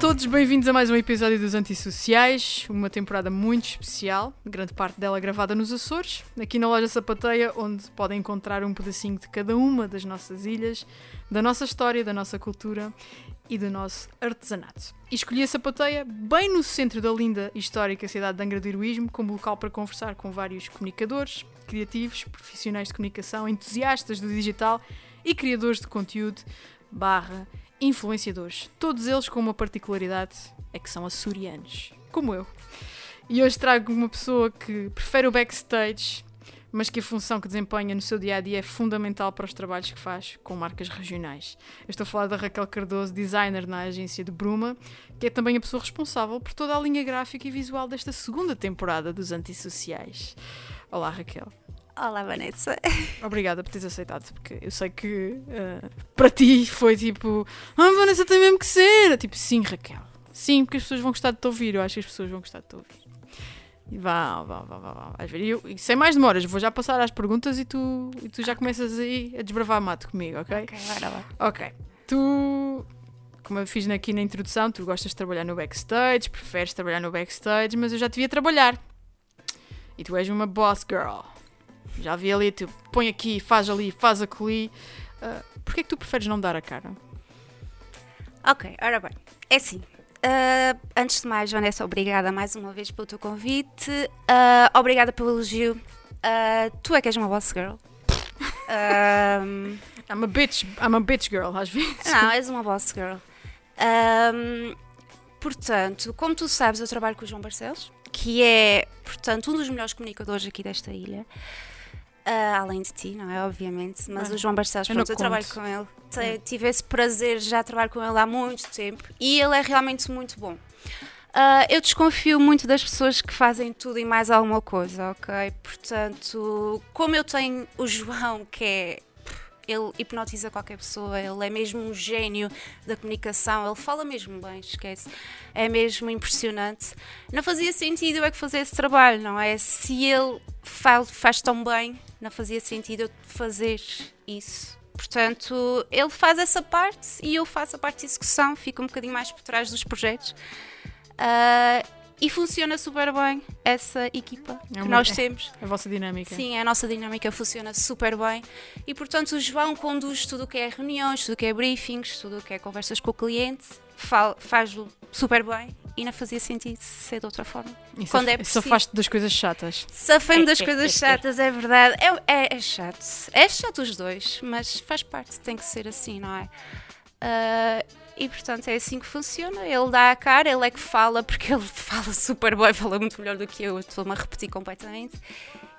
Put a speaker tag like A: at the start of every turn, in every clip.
A: Todos, bem-vindos a mais um episódio dos Antissociais, uma temporada muito especial, grande parte dela gravada nos Açores, aqui na loja Sapateia, onde podem encontrar um pedacinho de cada uma das nossas ilhas, da nossa história, da nossa cultura e do nosso artesanato. E escolhi a Sapateia bem no centro da linda e histórica cidade de Angra do Heroísmo, como local para conversar com vários comunicadores, criativos, profissionais de comunicação, entusiastas do digital e criadores de conteúdo barra influenciadores. Todos eles com uma particularidade, é que são açorianos, como eu. E hoje trago uma pessoa que prefere o backstage, mas que a função que desempenha no seu dia a dia é fundamental para os trabalhos que faz com marcas regionais. Eu estou a falar da Raquel Cardoso, designer na agência de Bruma, que é também a pessoa responsável por toda a linha gráfica e visual desta segunda temporada dos Antissociais. Olá, Raquel.
B: Olá, Vanessa.
A: Obrigada por teres aceitado, porque eu sei que uh, para ti foi tipo, ah, Vanessa tem mesmo que ser. Tipo, sim, Raquel. Sim, porque as pessoas vão gostar de te ouvir. Eu acho que as pessoas vão gostar de te ouvir. E vá, vá, vá, vá, vá. Vais ver. E, eu, e sem mais demoras, vou já passar às perguntas e tu, e tu já começas aí a desbravar mato comigo, ok?
B: Ok, bora lá.
A: Ok. Tu, como eu fiz aqui na introdução, tu gostas de trabalhar no backstage, preferes trabalhar no backstage, mas eu já te via trabalhar. E tu és uma boss girl. Já vi ali, tu põe aqui, faz ali, faz acolhi. Uh, Porquê é que tu preferes não dar a cara?
B: Ok, ora bem. É assim. uh, antes de mais, Vanessa, obrigada mais uma vez pelo teu convite. Uh, obrigada pelo elogio. Uh, tu é que és uma boss girl. Um,
A: I'm a bitch, I'm a bitch girl, às vezes.
B: não, és uma boss girl. Um, portanto, como tu sabes, eu trabalho com o João Barcelos, que é, portanto, um dos melhores comunicadores aqui desta ilha. Ah, além de ti, não é? Obviamente, mas
A: Ah,
B: o João Barcelos,
A: eu
B: pronto, eu trabalho com ele. Te- Tive esse prazer, já trabalho com ele há muito tempo e ele é realmente muito bom. Ah, eu desconfio muito das pessoas que fazem tudo e mais alguma coisa, ok? Portanto, como eu tenho o João, que é. Ele hipnotiza qualquer pessoa, ele é mesmo um gênio da comunicação, ele fala mesmo bem, esquece. É mesmo impressionante. Não fazia sentido eu é que fazer esse trabalho, não é? Se ele fa- faz tão bem, não fazia sentido eu fazer isso. Portanto, ele faz essa parte e eu faço a parte de execução, fico um bocadinho mais por trás dos projetos. Ah, e funciona super bem essa equipa
A: É
B: que
A: uma-
B: nós
A: é-
B: temos.
A: A vossa dinâmica.
B: Sim, a nossa dinâmica funciona super bem e, portanto, o João conduz tudo o que é reuniões, tudo o que é briefings, tudo o que é conversas com o cliente, fa- faz-o super bem e não fazia sentido ser de outra forma.
A: Isso
B: quando é
A: Só
B: preciso.
A: faz das coisas chatas.
B: Safei-me das coisas chatas, é verdade. É, é, é chato. É chato os dois, mas faz parte, tem que ser assim, não é? Ah, e portanto é assim que funciona. Ele dá a cara, ele é que fala, porque ele fala super bem, fala muito melhor do que eu, estou-me a repetir completamente.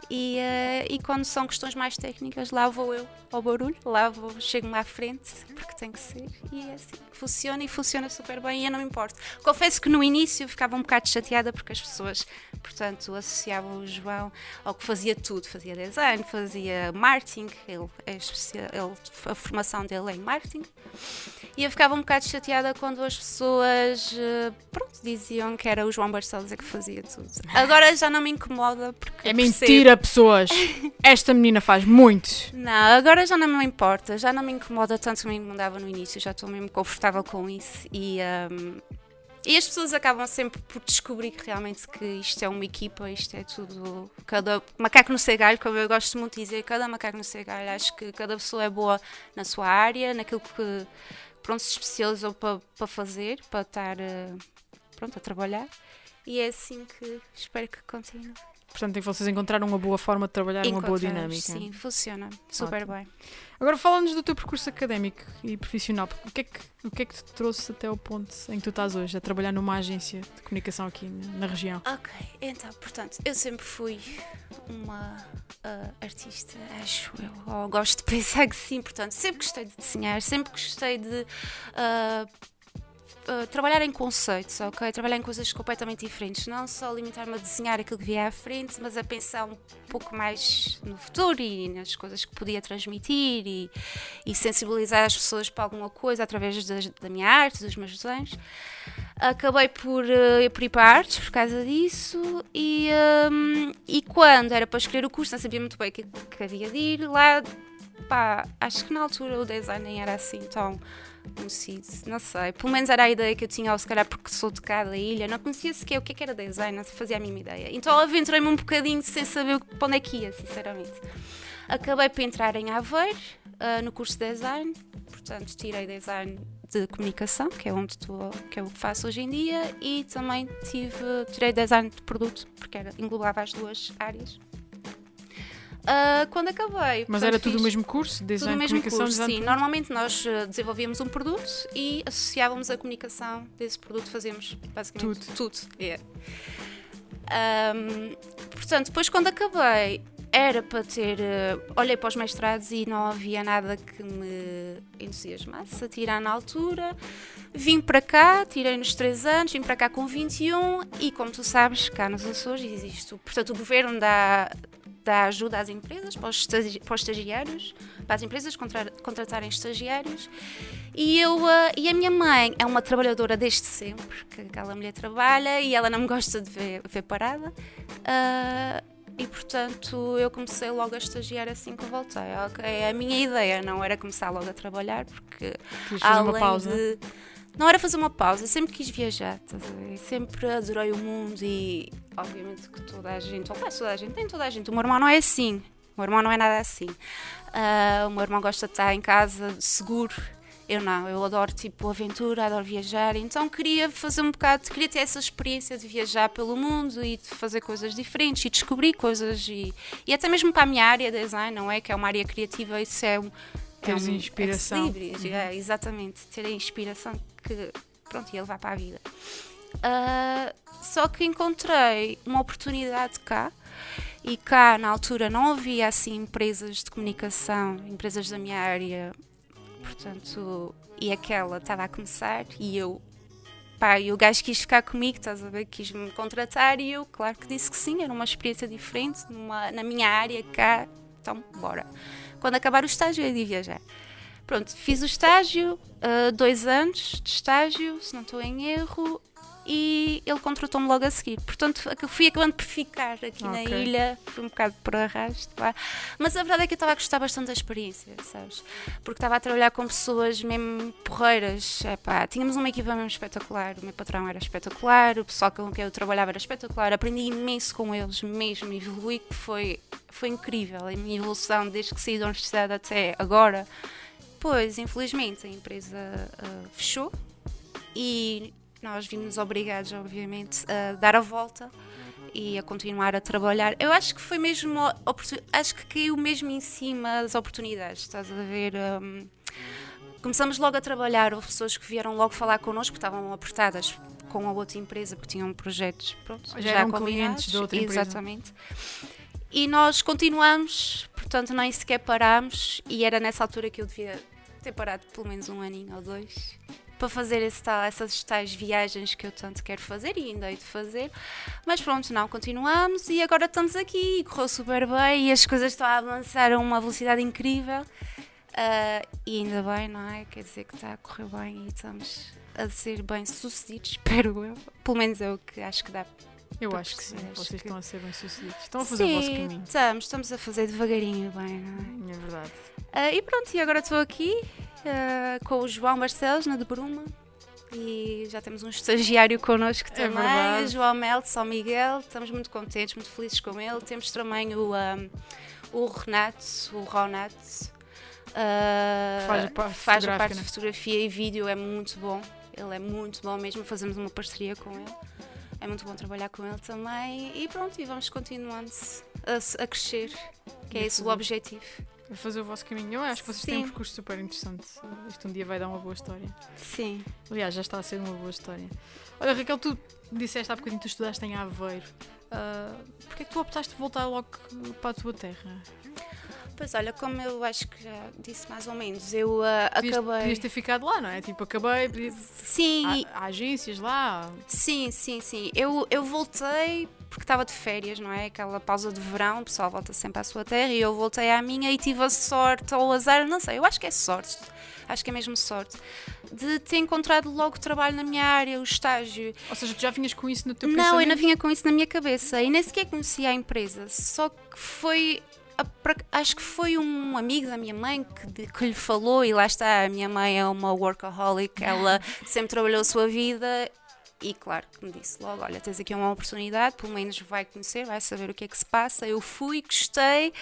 B: E, ah, e quando são questões mais técnicas, lá vou eu ao barulho, lá vou, chego-me à frente, porque tem que ser. E é assim funciona e funciona super bem e eu não me importo. Confesso que no início ficava um bocado chateada porque as pessoas, portanto, associavam o João ao que fazia tudo. Fazia design, fazia marketing, ele, é ele- a formação dele é em marketing. E eu ficava um bocado chateada quando as pessoas, eh, pronto, diziam que era o João Barcelos é que fazia tudo. Agora já não me incomoda porque
A: É mentira, pessoas. Esta menina faz muito.
B: Não, agora já não me importa, já não me incomoda tanto como me incomodava no início, já estou mesmo confortável com isso e, hum, e as pessoas acabam sempre por descobrir que realmente que isto é uma equipa, isto é tudo, cada macaco no seu galho, como eu gosto muito de dizer, cada macaco no seu galho, acho que cada pessoa é boa na sua área, naquilo que pronto, se especializou para, para fazer, para estar eh, pronto, a trabalhar e é assim que espero que continue.
A: Portanto, tem que vocês encontraram uma boa forma de trabalhar, uma boa dinâmica.
B: Sim, funciona super
A: Ótimo.
B: bem.
A: Agora fala-nos do teu percurso académico e profissional. O que, é que, o que é que te trouxe até ao ponto em que tu estás hoje, a trabalhar numa agência de comunicação aqui na na região?
B: Ok, então, portanto, eu sempre fui uma ah, artista, acho eu, ou gosto de pensar que sim, portanto, sempre gostei de desenhar, sempre gostei de ah, ah, trabalhar em conceitos, ok? Trabalhar em coisas completamente diferentes, não só limitar-me a desenhar aquilo que via à frente, mas a pensar um pouco mais no futuro e nas coisas que podia transmitir e, e sensibilizar as pessoas para alguma coisa através das- da minha arte, dos meus desenhos. Acabei por, eh, por ir para artes por causa disso e, hum, e quando era para escolher o curso, não sabia muito bem o que, que havia de ir. Lá, pá, acho que na altura o design nem era assim tão, CID, não sei. Pelo menos era a ideia que eu tinha, ou se calhar porque sou de cada ilha, não conhecia sequer o que, é que era design, não fazia a mínima ideia. Então aventurei-me um bocadinho sem saber para onde é que ia, sinceramente. Acabei por entrar em Aveiro, uh, no curso de design, portanto tirei design de comunicação, que é onde estou, que é o que faço hoje em dia, e também tive, tirei design de produto, porque era, englobava as duas áreas. Uh, quando acabei.
A: Mas era tudo o mesmo curso? Design
B: tudo o mesmo curso, sim. Normalmente nós uh, desenvolvíamos um produto e associávamos a comunicação desse produto, fazíamos basicamente tudo. tudo. Yeah. Um, portanto, depois quando acabei, era para ter. Uh, olhei para os mestrados e não havia nada que me entusiasmasse a tirar na altura. Vim para cá, tirei nos 3 anos, vim para cá com 21 e, como tu sabes, cá nos Açores existe. Portanto, o governo dá, dá ajuda às empresas, para os, para os estagiários, para as empresas contra contratarem estagiários. E, eu, uh, e a minha mãe é uma trabalhadora desde sempre, que aquela mulher trabalha e ela não me gosta de ver, ver parada. Uh, e portanto eu comecei logo a estagiar assim que voltei. Okay, a minha ideia não era começar logo a trabalhar, porque
A: além de.
B: Não era fazer uma pausa, sempre quis viajar, sempre adorei o mundo e obviamente que toda a gente, ou quase toda a gente, tem toda a gente. O meu irmão não é assim, o meu irmão não é nada assim. Uh, o meu irmão gosta de estar em casa seguro eu não, eu adoro tipo aventura, adoro viajar, então queria fazer um bocado, queria ter essa experiência de viajar pelo mundo e de fazer coisas diferentes e descobrir coisas e, e até mesmo para a minha área de design, não é? Que é uma área criativa, isso é um.
A: é um, inspiração.
B: É, é, exatamente, ter a inspiração que pronto, ia levar para a vida. Uh, só que encontrei uma oportunidade cá e cá na altura não havia assim empresas de comunicação, empresas da minha área Portanto, e aquela estava a começar e eu, pá, e o gajo quis ficar comigo, estás a ver? Quis-me contratar e eu, claro que disse que sim, era uma experiência diferente numa, na minha área cá, então bora. Quando acabar o estágio, eu ia viajar. Pronto, fiz o estágio, uh, dois anos de estágio, se não estou em erro, e ele contratou-me logo a seguir. Portanto, fui acabando por ficar aqui okay. na ilha, fui um bocado por arrasto, mas a verdade é que eu estava a gostar bastante da experiência, sabes? Porque estava a trabalhar com pessoas mesmo porreiras. Tínhamos uma equipa mesmo espetacular, o meu patrão era espetacular, o pessoal com quem eu trabalhava era espetacular, aprendi imenso com eles mesmo, evolui que foi, foi incrível a minha evolução desde que saí da universidade até agora. Pois, infelizmente, a empresa uh, fechou e nós vimos obrigados, obviamente, a dar a volta e a continuar a trabalhar. Eu acho que foi mesmo, acho que caiu mesmo em cima das oportunidades, estás a ver? Um, começamos logo a trabalhar, houve pessoas que vieram logo falar connosco, estavam apertadas com a outra empresa, porque tinham projetos pronto,
A: já, já eram clientes da outra
B: empresa. Exatamente. E nós continuamos, portanto, nem sequer parámos, e era nessa altura que eu devia ter parado pelo menos um aninho ou dois para fazer essas tais viagens que eu tanto quero fazer e ainda hei de fazer. Mas pronto, não, continuamos e agora estamos aqui e correu super bem e as coisas estão a avançar a uma velocidade incrível. Uh, e ainda bem, não é? Quer dizer que está a correr bem e estamos a ser bem sucedidos, espero eu. Pelo menos é o que acho que dá
A: eu acho que sim, vocês que... estão a ser bem sucedidos. Estão a fazer sim, o vosso caminho.
B: Estamos, estamos a fazer devagarinho bem, não
A: é? É verdade.
B: Uh, e pronto, e agora estou aqui uh, com o João Barcelos, na de Bruma. E já temos um estagiário connosco é também, é João Mel de São Miguel. Estamos muito contentes, muito felizes com ele. Temos também o, um, o Renato, o Ronat. Uh,
A: faz a parte,
B: faz a parte de fotografia e vídeo, é muito bom. Ele é muito bom mesmo, fazemos uma parceria com ele. É muito bom trabalhar com ele também. E pronto, e vamos continuando a, a crescer, que é esse o objetivo
A: a fazer o vosso caminho. Eu acho que vocês Sim. têm um percurso super interessante. Isto um dia vai dar uma boa história.
B: Sim.
A: Aliás, já está a ser uma boa história. Olha, Raquel, tu disseste há bocadinho que tu estudaste em Aveiro. Uh, Porquê é que tu optaste de voltar logo para a tua terra?
B: Pois olha, como eu acho que já disse mais ou menos, eu uh, acabei.
A: Podias ter ficado lá, não é? Tipo, acabei.
B: Sim.
A: Há, há agências lá.
B: Sim, sim, sim. Eu, eu voltei porque estava de férias, não é? Aquela pausa de verão, o pessoal volta sempre à sua terra e eu voltei à minha e tive a sorte ou o azar, não sei, eu acho que é sorte, acho que é mesmo sorte, de ter encontrado logo trabalho na minha área, o estágio.
A: Ou seja, tu já vinhas com isso no teu
B: não,
A: pensamento?
B: Não, eu não vinha com isso na minha cabeça e nem sequer conhecia a empresa, só que foi acho que foi um amigo da minha mãe que, que lhe falou, e lá está, a minha mãe é uma workaholic, ela sempre trabalhou a sua vida e claro que me disse logo: olha, tens aqui uma oportunidade, pelo menos vai conhecer, vai saber o que é que se passa. Eu fui, gostei,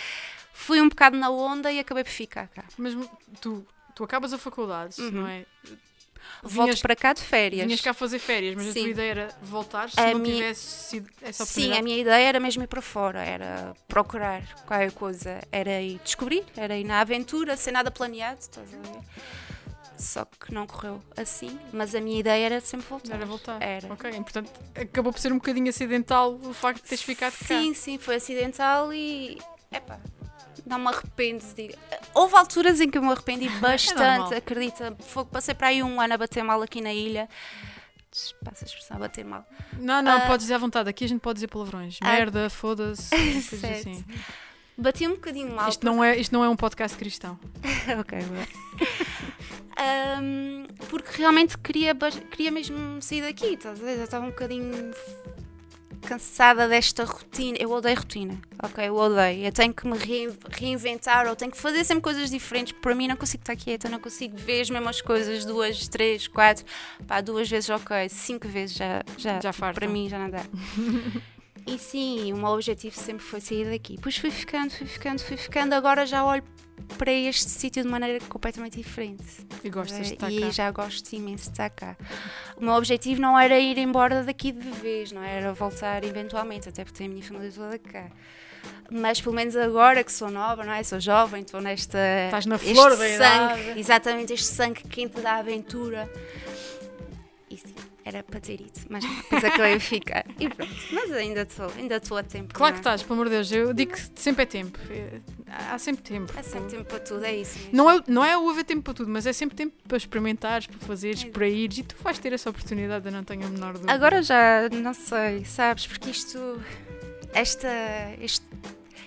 B: fui um bocado na onda e acabei por ficar cá.
A: Mas tu, tu acabas a faculdade, uhum. não é?
B: Volto vinhas, para cá de férias.
A: Vinhas cá fazer férias, mas Sim. a tua ideia era voltar se a não minha... tivesse sido essa oportunidade?
B: Sim, a minha ideia era mesmo ir para fora, era procurar qualquer coisa, era ir descobrir, era ir na aventura, sem nada planeado, estás a ver? Só que não correu assim, mas a minha ideia era sempre voltar.
A: Era voltar.
B: Era.
A: Ok, portanto acabou por ser um bocadinho acidental o facto de teres ficado
B: sim,
A: cá.
B: Sim, sim, foi acidental e. Epá, não me arrependo. De... Houve alturas em que eu me arrependi é bastante, é acredita. Foi, passei para aí um ano a bater mal aqui na ilha. Passa a expressão a bater mal.
A: Não, não, uh, pode dizer à vontade. Aqui a gente pode dizer palavrões. Uh, Merda, foda-se, assim.
B: Bati um bocadinho mal.
A: Isto, porque... não, é, isto não é um podcast cristão.
B: ok, um, porque realmente queria, queria mesmo sair daqui, estás a ver? Eu estava um bocadinho cansada desta rotina. Eu odeio rotina, ok? Eu odeio. Eu tenho que me reinventar ou tenho que fazer sempre coisas diferentes. Para mim, não consigo estar quieta, não consigo ver as mesmas coisas duas, três, quatro, pá, duas vezes, ok, cinco vezes já, já, já para mim já não dá. e sim, o meu objetivo sempre foi sair daqui. Depois fui ficando, fui ficando, fui ficando. Agora já olho para este sítio de maneira completamente diferente.
A: E gostas de estar
B: e
A: cá?
B: já gosto imenso de estar cá. O meu objetivo não era ir embora daqui de vez, não era voltar eventualmente, até porque tenho a minha família toda cá. Mas pelo menos agora que sou nova, não é? Sou jovem, estou nesta.
A: Estás na flor da
B: sangue. Exatamente, este sangue quente da aventura. E sim, era para ter ido, mas depois acabei de ficar. E pronto, mas ainda estou ainda a tempo.
A: Claro que estás, pelo amor de Deus, eu digo que sempre é tempo. Há sempre tempo.
B: Há sempre tempo para tudo, é isso mesmo.
A: Não é, não é o haver tempo para tudo, mas é sempre tempo para experimentares, para fazeres, é. para ires e tu vais ter essa oportunidade, eu não tenho a menor dúvida.
B: Agora já não sei, sabes, porque isto. Esta, este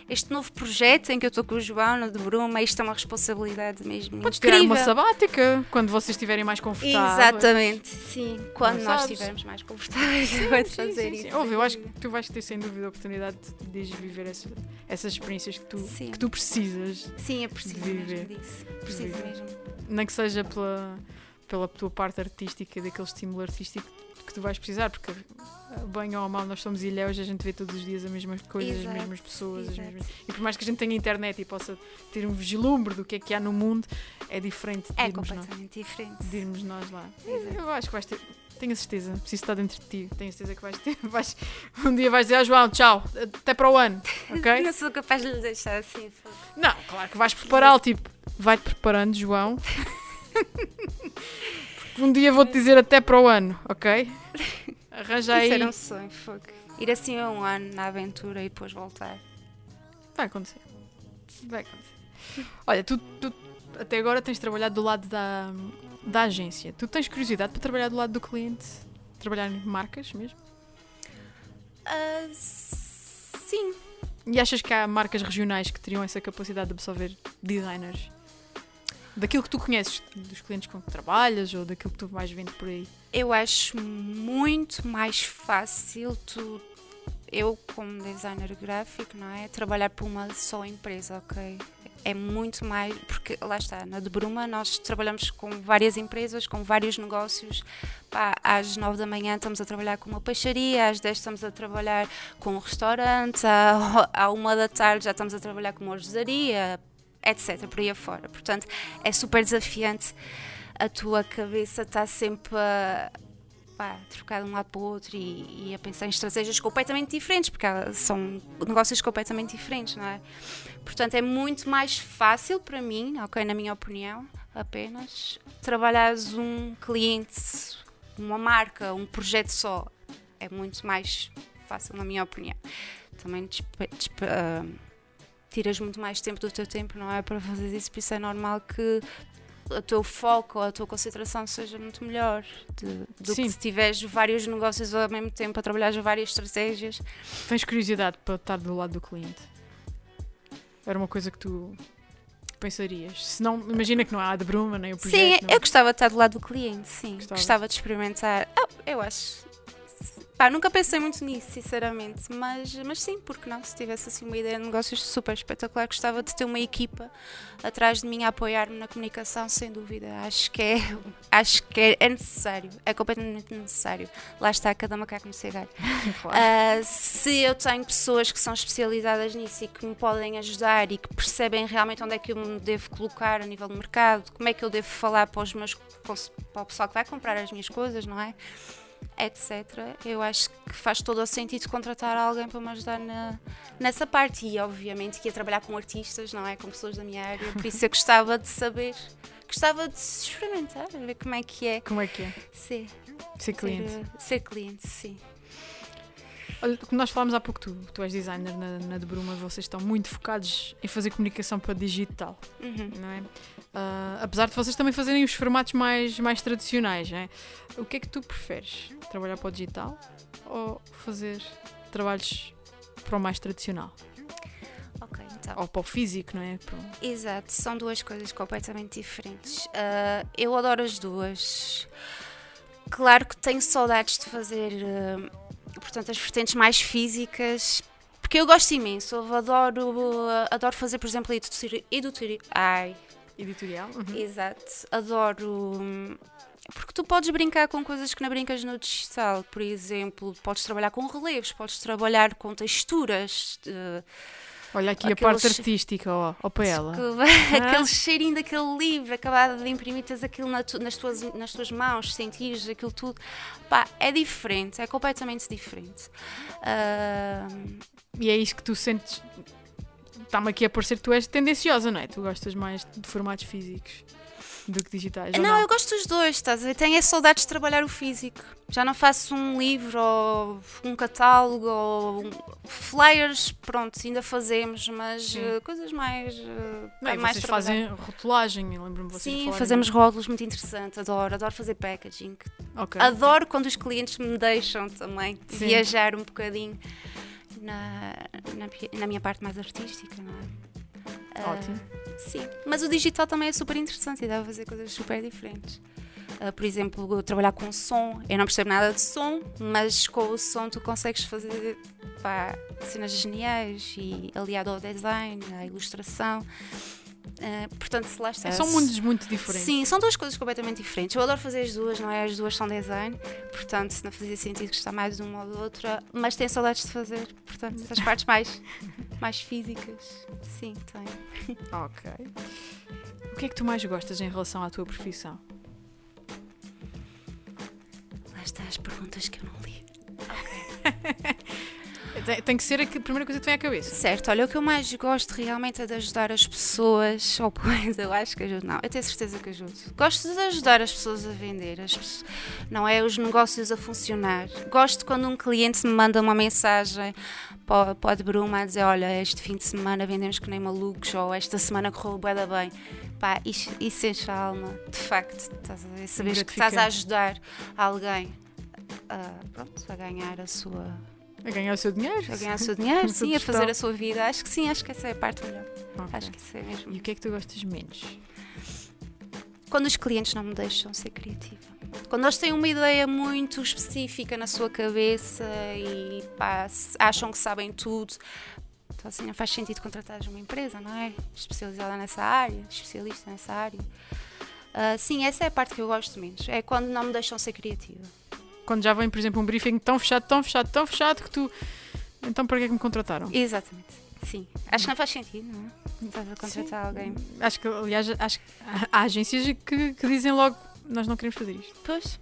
B: este novo projeto em que eu estou com o João no de Bruma, isto é uma responsabilidade mesmo.
A: Podes
B: incrível.
A: tirar uma sabática quando vocês estiverem mais confortáveis.
B: Exatamente, sim. Quando Não nós estivermos mais confortáveis, sim, vai fazer sim, sim, isso.
A: Ouve, eu acho que tu vais ter sem dúvida a oportunidade de viver essa, essas experiências que tu, que tu precisas.
B: Sim, eu preciso de viver. mesmo disso. Preciso mesmo.
A: Nem que seja pela, pela tua parte artística, daquele estímulo artístico que tu vais precisar, porque bem ou mal nós somos ilhéus, a gente vê todos os dias as mesmas coisas, exato, as mesmas pessoas. As mesmas... E por mais que a gente tenha internet e possa ter um vislumbre do que é que há no mundo, é diferente de
B: é completamente nós, diferente.
A: de irmos nós lá. Exato. Eu acho que vais ter. Tenho a certeza, preciso estar dentro de ti. Tenho a certeza que vais ter. Vais, um dia vais dizer, ah, João, tchau, até para o ano. Ok?
B: Não sou capaz de lhe deixar assim.
A: Não, claro que vais prepará-lo. Tipo, vai-te preparando, João. um dia vou-te dizer até para o ano, ok? Arranja aí.
B: Isso era um sonho, fogo. Ir assim a um ano na aventura e depois voltar.
A: Vai acontecer. Vai acontecer. Olha, tu, tu até agora tens trabalhado do lado da, da agência. Tu tens curiosidade para trabalhar do lado do cliente? Trabalhar em marcas mesmo?
B: Uh, sim.
A: E achas que há marcas regionais que teriam essa capacidade de absorver designers? Daquilo que tu conheces, dos clientes com que trabalhas ou daquilo que tu vais vendo por aí?
B: Eu acho muito mais fácil tu, eu como designer gráfico, não é? Trabalhar por uma só empresa, ok? É muito mais, porque lá está, na de Bruma nós trabalhamos com várias empresas, com vários negócios. Pá, às 9 da manhã estamos a trabalhar com uma peixaria, às 10 estamos a trabalhar com um restaurante, à, à da tarde já estamos a trabalhar com uma artesaria, etc. Por aí afora. Portanto, é super desafiante. A tua cabeça está sempre a, pá, trocar de um lado para o outro e, e, a pensar em estratégias completamente diferentes, porque são negócios completamente diferentes, não é? Portanto, é muito mais fácil para mim, ok, na minha opinião, apenas trabalhares um cliente, uma marca, um projeto só. É muito mais fácil, na minha opinião. Também uh, tiras muito mais tempo do teu tempo, não é? Para fazer isso, por isso é normal que o teu foco ou a tua concentração seja muito melhor de, do Sim. que se tiveres vários negócios ao mesmo tempo a trabalhar várias estratégias.
A: Tens curiosidade para estar do lado do cliente? Era uma coisa que tu pensarias? Se não, imagina que não há a de Bruma nem o projeto.
B: Sim, eu gostava de estar do lado do cliente, sim. Gostava, gostava de experimentar. Oh, eu acho Pá, nunca pensei muito nisso, sinceramente, mas, mas sim, porque não? Se tivesse assim uma ideia de negócios super espetacular, gostava de ter uma equipa atrás de mim a apoiar-me na comunicação, sem dúvida. Acho que é, acho que é, é necessário, é completamente necessário. Lá está cada macaco no seu galho. Uh, se eu tenho pessoas que são especializadas nisso e que me podem ajudar e que percebem realmente onde é que eu me devo colocar a nível do mercado, como é que eu devo falar para, os meus, para o pessoal que vai comprar as minhas coisas, não é? Etc. Eu acho que faz todo o sentido contratar alguém para me ajudar na, nessa parte. E obviamente que ia trabalhar com artistas, não é? Com pessoas da minha área, por isso eu gostava de saber, gostava de experimentar, ver como é que é
A: Como é que é?
B: ser,
A: Ser cliente.
B: ser, ser cliente, sim.
A: Olha, como nós falámos há pouco, tu, tu és designer na, na de Bruma, vocês estão muito focados em fazer comunicação para digital,
B: Uhum.
A: não é? Ah, apesar de vocês também fazerem os formatos mais, mais tradicionais, não é? O que é que tu preferes? Trabalhar para o digital ou fazer trabalhos para o mais tradicional?
B: Ok, então.
A: Ou para o físico, não é? Para
B: Exato, são duas coisas completamente diferentes. Ah, eu adoro as duas. Claro que tenho saudades de fazer, ah, portanto, as vertentes mais físicas, porque eu gosto imenso. Eu adoro, adoro fazer, por exemplo, editori- editori- Ai,
A: editorial. Uhum.
B: exato. Adoro. Porque tu podes brincar com coisas que não brincas no digital. Por exemplo, podes trabalhar com relevos, podes trabalhar com texturas. eh,
A: Olha aqui a parte artística, ó, ó para ela.
B: que- aquele cheirinho daquele livro acabado de imprimir, tens aquilo na tu- nas, tuas, nas tuas mãos, sentires aquilo tudo. Pá, é diferente, é completamente diferente. Ahm,
A: E é isso que tu sentes. Está-me aqui a parecer que tu és tendenciosa, não é? Tu gostas mais de formatos físicos do que digitais. ou
B: não, eu gosto dos dois, estás a ver? Tenho é saudades de trabalhar o físico. Já não faço um livro ou um catálogo ou um- flyers, pronto, ainda fazemos, mas eh, coisas mais. eh,
A: Não,
B: pá,
A: e
B: mais
A: vocês fazem rotulagem, lembro-me vocês
B: Sim, fazemos rótulos muito interessantes, adoro, adoro fazer packaging.
A: Ok.
B: Adoro quando os clientes me deixam também
A: Sim.
B: viajar um bocadinho na, na, na minha parte mais artística, não é?
A: Ótimo.
B: Sim, mas o digital também é super interessante e dá a fazer coisas super diferentes. Ah, por exemplo, trabalhar com som, eu não percebo nada de som, mas com o som tu consegues fazer pá, cenas geniais e aliado ao design, à ilustração. Ah, portanto, se lá está.
A: É, são mundos muito diferentes.
B: Sim, são duas coisas completamente diferentes. Eu adoro fazer as duas, não é? As duas são design, portanto, não fazia sentido gostar mais de uma ou da outra, mas tenho saudades de fazer, portanto, as partes mais, mais físicas, sim, tenho.
A: Ok. O que é que tu mais gostas em relação à tua profissão?
B: Lá está as perguntas que eu não li.
A: tem que ser a primeira coisa que vem à cabeça.
B: Certo, olha, o que eu mais gosto realmente é de ajudar as pessoas, ou pois eu acho que ajudo, não, eu tenho certeza que ajudo. Gosto de ajudar as pessoas a vender, as pessoas- não é os negócios a funcionar. Gosto quando um cliente me manda uma mensagem para, para de Bruma a dizer: Olha, este fim de semana vendemos que nem malucos, ou esta semana correu bué bem. Pá, isso, isso enche a alma, de facto, estás a ver? Saberes que estás a ajudar alguém a, pronto, a ganhar a sua
A: A ganhar o seu dinheiro?
B: a ganhar o seu dinheiro, sim, a fazer a sua vida. Acho que sim, acho que essa é a parte melhor.
A: Ok.
B: Acho que isso é mesmo.
A: E o que é que tu gostas menos?
B: Quando os clientes não me deixam ser criativa. Quando eles têm uma ideia muito específica na sua cabeça e pá, acham que sabem tudo, então assim não faz sentido contratar uma empresa, não é? Especializada nessa área, especialista nessa área. Ah, sim, essa é a parte que eu gosto menos. É quando não me deixam ser criativa.
A: Quando já vem, por exemplo, um briefing tão fechado, tão fechado, tão fechado que tu. Então para que é que me contrataram?
B: Exatamente. Sim. Acho que não faz sentido, não é? Estás a contratar alguém.
A: Acho que, aliás, acho que há agências que, que dizem logo: nós não queremos fazer isto.
B: Pois.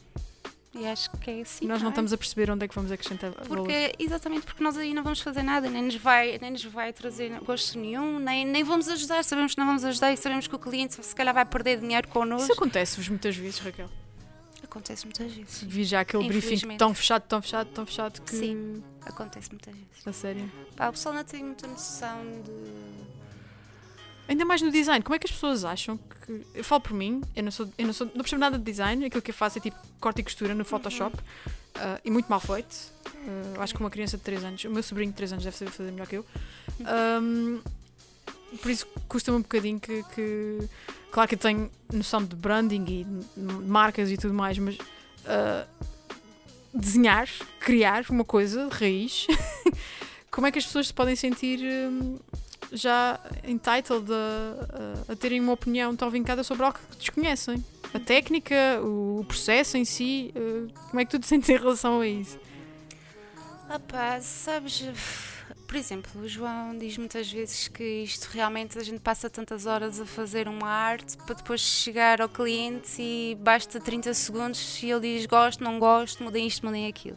B: E acho que é assim.
A: nós não
B: é?
A: estamos a perceber onde é que vamos acrescentar valor.
B: Porque, exatamente, porque nós aí não vamos fazer nada, nem nos vai, nem nos vai trazer gosto nenhum, nem, nem vamos ajudar, sabemos que não vamos ajudar e sabemos que o cliente se calhar vai perder dinheiro connosco.
A: Isso acontece-vos muitas vezes, Raquel.
B: Acontece muitas vezes.
A: Vi já aquele briefing tão fechado, tão fechado, tão fechado que.
B: Sim. Acontece muitas vezes.
A: A sério.
B: Pá, o pessoal não tem muita noção de.
A: Ainda mais no design, como é que as pessoas acham que. Eu falo por mim, eu não sou, eu não, sou, não percebo nada de design, aquilo que eu faço é tipo corte e costura no Photoshop ah, e muito mal feito. Eu acho que uma criança de 3 anos, o meu sobrinho de 3 anos deve saber fazer melhor que eu. Ahm, por isso custa-me um bocadinho que, que- Claro que eu tenho noção de branding e de marcas e tudo mais, mas ah, desenhar criar uma coisa de raiz, como é que as pessoas se podem sentir hum, já entitled a, a, terem uma opinião tão vincada sobre algo que desconhecem? A técnica, o processo em si, uh, como é que tu te sentes em relação a isso?
B: Opa, sabes, por exemplo, o João diz muitas vezes que isto realmente a gente passa tantas horas a fazer uma arte para depois chegar ao cliente e basta 30 segundos e ele diz gosto, não gosto, mudem isto, mudem aquilo.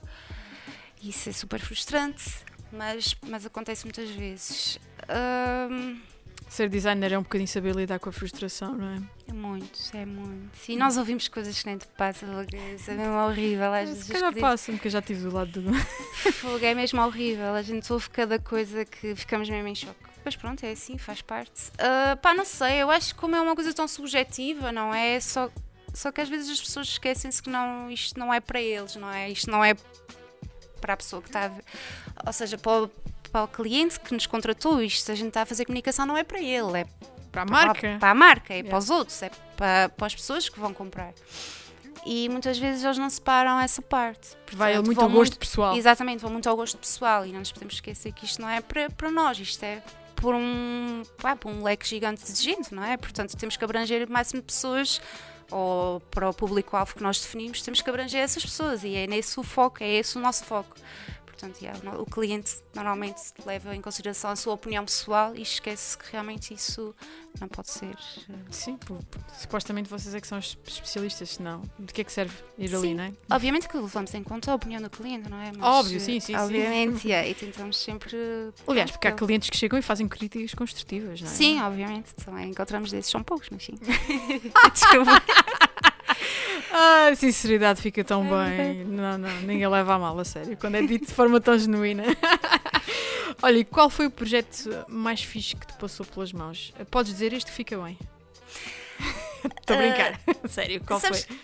B: Isso é super frustrante, mas, mas acontece muitas vezes. Um,
A: Ser designer é um bocadinho saber lidar com a frustração, não é?
B: É muito, é muito. E nós ouvimos coisas que nem te passa, é mesmo horrível. Às vezes
A: Se calhar passa, porque eu já estive do lado do.
B: Fogo é mesmo horrível. A gente ouve cada coisa que ficamos mesmo em choque. Mas pronto, é assim, faz parte. Uh, pá, não sei, eu acho que como é uma coisa tão subjetiva, não é? Só, só que às vezes as pessoas esquecem-se que não, isto não é para eles, não é? Isto não é para a pessoa que está a ver. Ou seja, para o, para o cliente que nos contratou, isto a gente está a fazer comunicação não é para ele, é
A: para a marca.
B: Para, para a marca, é yeah. para os outros, é para, para as pessoas que vão comprar. E muitas vezes eles não separam essa parte.
A: Portanto, Vai muito ao gosto muito, pessoal.
B: Exatamente, vão muito ao gosto pessoal e não nos podemos esquecer que isto não é para, para nós, isto é por um, pá, por um leque gigante de gente, não é? Portanto, temos que abranger o máximo de pessoas ou para o público-alvo que nós definimos, temos que abranger essas pessoas e é nesse o foco, é esse o nosso foco. Portanto, yeah, o cliente normalmente leva em consideração a sua opinião pessoal e esquece que realmente isso não pode ser.
A: Eh, sim, supostamente vocês é que são os especialistas, senão de que é que serve ir sim, ali, não é?
B: Obviamente que levamos em conta a opinião do cliente, não é?
A: Mas, Óbvio, sim, sim.
B: Obviamente,
A: sim.
B: Yeah, e tentamos sempre.
A: Aliás, porque há clientes que chegam e fazem críticas construtivas, não é?
B: Sim, obviamente, também encontramos desses, são poucos, mas sim. Desculpa.
A: Ah, a sinceridade fica tão bem. Não, não, ninguém leva a mal, a sério. Quando é dito de forma tão genuína. Olha, e qual foi o projeto mais fixe que te passou pelas mãos? Podes dizer este que fica bem. Estou a brincar. Uh, sério, qual sabes, foi?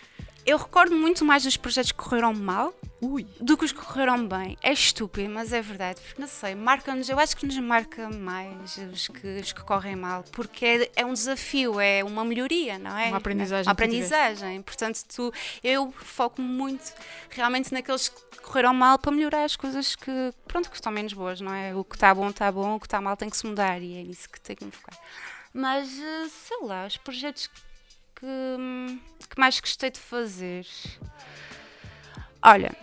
B: Eu recordo muito mais dos projetos que correram mal
A: Ui.
B: do que os que correram bem. É estúpido, mas é verdade. Porque não sei, marca-nos, eu acho que nos marca mais os que, os que correm mal, porque é, é um desafio, é uma melhoria, não é?
A: Uma aprendizagem.
B: Uma aprendizagem. Portanto, tu, eu foco muito realmente naqueles que correram mal para melhorar as coisas que, pronto, que estão menos boas, não é? O que está bom está bom, o que está mal tem que se mudar e é nisso que tenho que me focar. Mas, eh, sei lá, os projetos que, que mais gostei de fazer. Olha,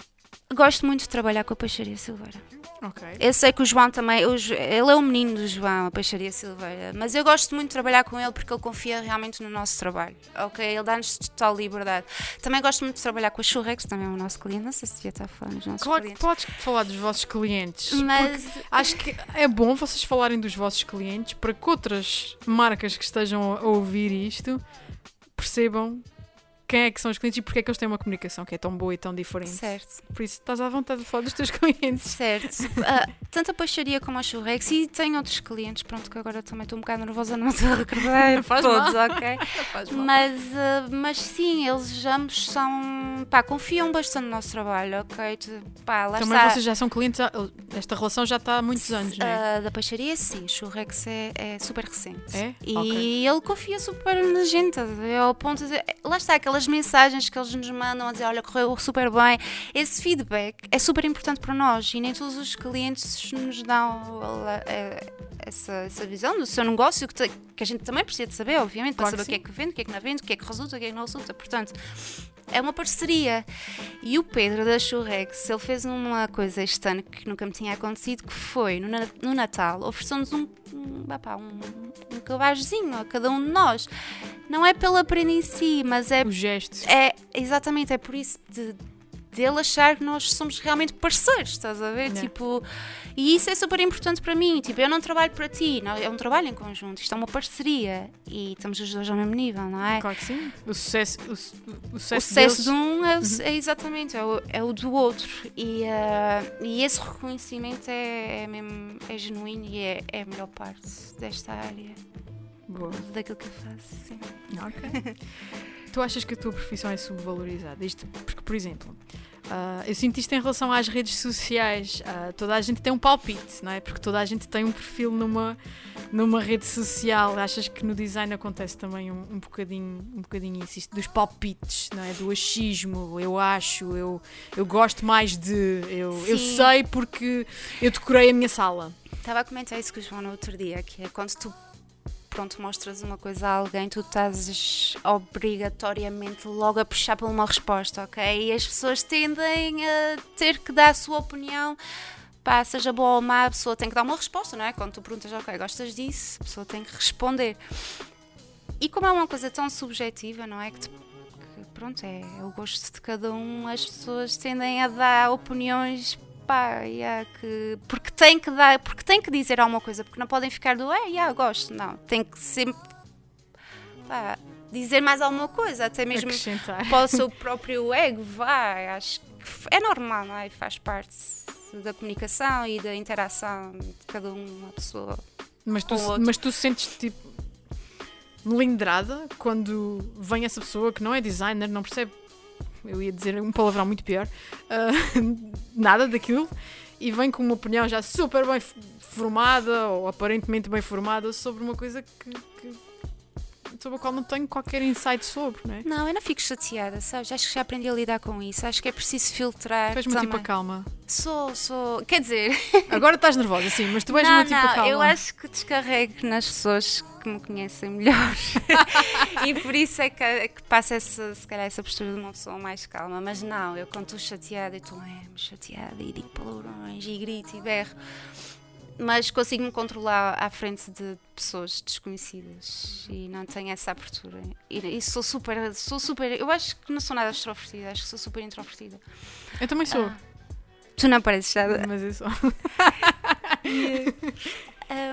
B: gosto muito de trabalhar com a Peixaria Silveira.
A: Okay.
B: Eu sei que o João também, ele é o menino do João, a Peixaria Silveira, mas eu gosto muito de trabalhar com ele porque ele confia realmente no nosso trabalho, ok? Ele dá-nos total liberdade. Também gosto muito de trabalhar com a Churrex, também é o nosso cliente, não sei se devia estar falando dos nossos
A: claro
B: clientes.
A: Claro que podes falar dos vossos clientes,
B: mas
A: acho que é bom vocês falarem dos vossos clientes para que outras marcas que estejam a ouvir isto percebam quem é que são os clientes e porque é que eles têm uma comunicação que é tão boa e tão diferente.
B: Certo.
A: Por isso estás à vontade de falar dos teus clientes.
B: Certo. Uh, tanto a peixaria como a churrex e tenho outros clientes, pronto, que agora também estou um bocado nervosa, não estou a recordar todos,
A: mal.
B: ok? Mas, uh, mas sim, eles ambos são, pá, confiam bastante no nosso trabalho, ok? Pá, lá
A: também
B: está.
A: vocês já são clientes, esta relação já está há muitos anos, não é?
B: Uh, da peixaria, sim, churrex é, é super recente.
A: É?
B: E
A: okay.
B: ele confia super na gente, é ao ponto de, lá está, aquelas mensagens que que eles nos mandam a dizer, olha, correu super bem. Esse feedback é super importante para nós e nem todos os clientes nos dão eh, essa, essa visão do seu negócio que, te, que a gente também precisa de saber, obviamente, para claro saber o que é que vende, o que é que não vende, o que é que resulta, o que é que não resulta. Portanto, é uma parceria. E o Pedro da Churrex, ele fez uma coisa este ano que nunca me tinha acontecido, que foi no, no Natal, ofereceu-nos um, um, um, um cabajozinho a cada um de nós. Não é pela prenda em si, mas é.
A: O gesto.
B: É, exatamente, é por isso de dele achar que nós somos realmente parceiros, estás a ver? Tipo, e isso é super importante para mim. Tipo, eu não trabalho para ti, não, é um trabalho em conjunto, isto é uma parceria e estamos os dois ao mesmo nível, não é?
A: Claro que sim. O sucesso, o, o sucesso,
B: o sucesso de um é, uhum. é, exatamente é o, é o, do outro. E, uh, e esse reconhecimento é, é, mesmo, é genuíno e é, é a melhor parte desta área.
A: Boa.
B: Daquilo que eu faço, sim.
A: Ok. tu achas que a tua profissão é subvalorizada? Isto porque, por exemplo, uh, eu sinto isto em relação às redes sociais. Uh, toda a gente tem um palpite, não é? Porque toda a gente tem um perfil numa, numa rede social, achas que no design acontece também um, um bocadinho, um bocadinho isso, isto dos palpites, não é? Do achismo, eu acho, eu, eu gosto mais de, eu, eu sei porque eu decorei a minha sala.
B: Estava a comentar isso com o João no outro dia, que é quando tu pronto, mostras uma coisa a alguém, tu estás obrigatoriamente logo a puxar por uma resposta, ok? E as pessoas tendem a ter que dar a sua opinião. Pá, seja boa ou má, a pessoa tem que dar uma resposta, não é? Quando tu perguntas, ok, gostas disso, a pessoa tem que responder. E como é uma coisa tão subjetiva, não é? Que, te- que, pronto, é, é o gosto de cada um, as pessoas tendem a dar opiniões pá, yeah, que, porque tem que dar, porque tem que dizer alguma coisa, porque não podem ficar do é, yeah, gosto, não, tem que sempre pá, dizer mais alguma coisa, até mesmo para o seu próprio ego, vai, acho que é normal, não é? Faz parte da comunicação e da interação de cada uma pessoa.
A: Mas tu, mas tu sentes tipo melindrada quando vem essa pessoa que não é designer, não percebe, eu ia dizer um palavrão muito pior, ah, nada daquilo, e vem com uma opinião já super bem formada ou aparentemente bem formada sobre uma coisa que, que- sobre a qual não tenho qualquer insight sobre, não é?
B: Não, eu não fico chateada, sabes? Acho que já aprendi a lidar com isso. Acho que é preciso filtrar.
A: Tu és uma tipo
B: também.
A: calma.
B: Sou, sou. Quer dizer,
A: Agora estás nervosa, sim, mas tu és
B: não,
A: uma tipo
B: não,
A: calma.
B: eu acho que descarrego nas pessoas que me conhecem melhor. e por isso é que, é que passa essa, se calhar, essa postura de uma pessoa mais calma. Mas não, eu quando estou chateada, eu estou mesmo chateada e digo palavrões e grito e berro. Mas consigo-me controlar à frente de pessoas desconhecidas e não tenho essa abertura. E, e sou super, sou super. Eu acho que não sou nada extrovertida, acho que sou super introvertida.
A: Eu também sou,
B: Ah. Tu não pareces nada.
A: mas eu sou.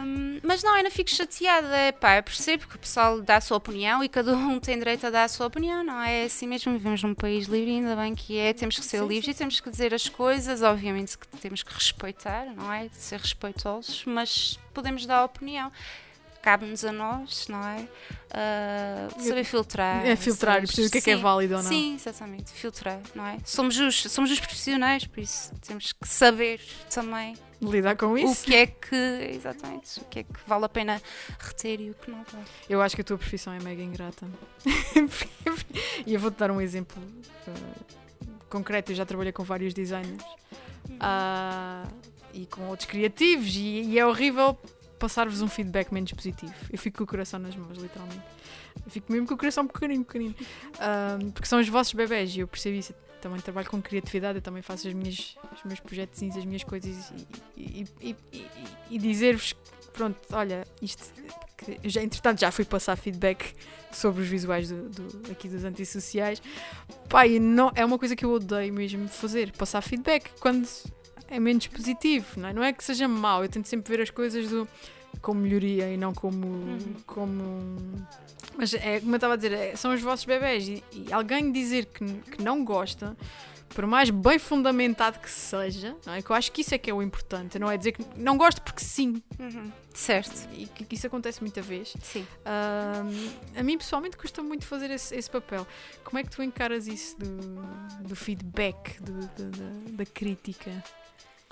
B: Um, mas não, eu não fico chateada. Pá, eu percebo que o pessoal dá a sua opinião e cada um tem direito a dar a sua opinião, não é? Assim mesmo, vivemos num país livre, ainda bem que é. Temos que ser
A: Sim,
B: livres e temos que dizer as coisas, obviamente que temos que respeitar, não é? De ser respeitosos, mas podemos dar a opinião. Cabe-nos a nós, não é? Ah, saber filtrar.
A: É filtrar, perceber o que é que é válido ou não.
B: Sim, exatamente, filtrar, não é? Somos os, somos os profissionais, por isso temos que saber também
A: Lidar com isso.
B: o que é que, exatamente, o que é que vale a pena reter e o que não vale.
A: Eu acho que a tua profissão é mega ingrata. e eu vou-te dar um exemplo uh, concreto. Eu já trabalhei com vários designers ah, e com outros criativos, e, e é horrível passar-vos um feedback menos positivo. Eu fico com o coração nas mãos, literalmente. Eu fico mesmo com o coração pequenino, pequenino. Ah, porque são os vossos bebés e eu percebi isso. Eu também trabalho com criatividade, eu também faço as minhas, os meus projetos, as minhas coisas e, e, e- e- dizer-vos pronto, olha, isto já, entretanto, já fui passar feedback sobre os visuais do, do- aqui dos antissociais. E não, é uma coisa que eu odeio mesmo fazer, passar feedback quando é menos positivo, não é? Não é que seja mau, eu tento sempre ver as coisas do, como melhoria e não como.
B: Uhum.
A: como mas é como eu estava a dizer, é- são os vossos bebés e, e alguém dizer que, que não gosta. Por mais bem fundamentado que seja, não é? Que eu acho que isso é que é o importante, não é dizer que não gosto porque sim,
B: Certo,
A: e que, que isso acontece muita vez.
B: sim.
A: Ahm, a mim pessoalmente custa muito fazer esse, esse papel. Como é que tu encaras isso do, do feedback, do- do- da, da crítica?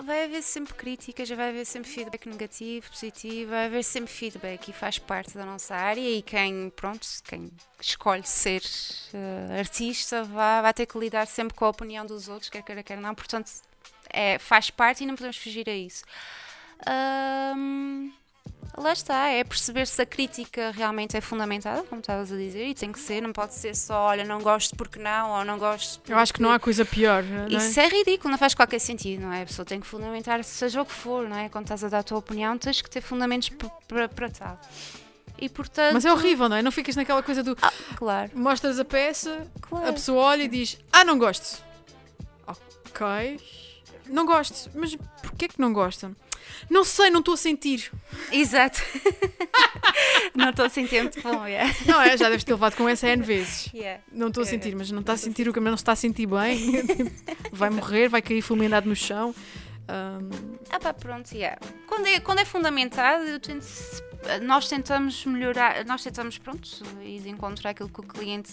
B: Vai haver sempre críticas, vai haver sempre feedback negativo, positivo, vai haver sempre feedback e faz parte da nossa área e quem, pronto, quem escolhe ser eh, artista vai, vai ter que lidar sempre com a opinião dos outros, quer queira, quer não, portanto é, faz parte e não podemos fugir a isso. Ahm, lá está, é perceber se a crítica realmente é fundamentada, como estavas a dizer, e tem que ser, não pode ser só, olha, não gosto porque não, ou não gosto
A: Eu acho que não há coisa pior, é?
B: isso é ridículo, não faz qualquer sentido, não é? A pessoa tem que fundamentar, seja o que for, não é? Quando estás a dar a tua opinião, tens que ter fundamentos para tal. E portanto.
A: Mas é horrível, não é? Não ficas naquela coisa do
B: Ah, claro,
A: mostras a peça,
B: claro.
A: a pessoa olha e diz: Ah, não gosto. Ok. Não gosto. Mas porquê que não gosta? Não sei, não estou a sentir.
B: Exato. não estou a sentir muito bom, yeah.
A: Não é? Já deves ter levado com essa N vezes.
B: Yeah.
A: Não estou a sentir, mas não está a sentir o que não se está a sentir bem. vai morrer, vai cair fulminado no chão. Ahm,
B: Ah pá, pronto, yeah. quando, é, quando é fundamentado, eu tento- nós tentamos melhorar, nós tentamos, pronto, ir encontrar aquilo que o cliente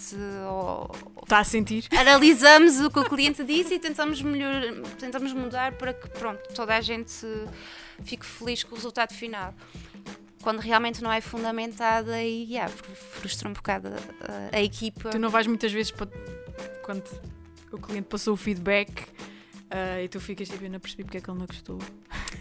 A: Está a sentir?
B: analisamos o que o cliente disse e tentamos, melhor, tentamos mudar para que pronto, toda a gente fique feliz com o resultado final. quando realmente não é fundamentada e yeah, frustra um bocado a, a, equipa.
A: Tu não vais muitas vezes para quando o cliente passou o feedback uh, e tu ficas tipo, eu não percebi porque é que ele não gostou.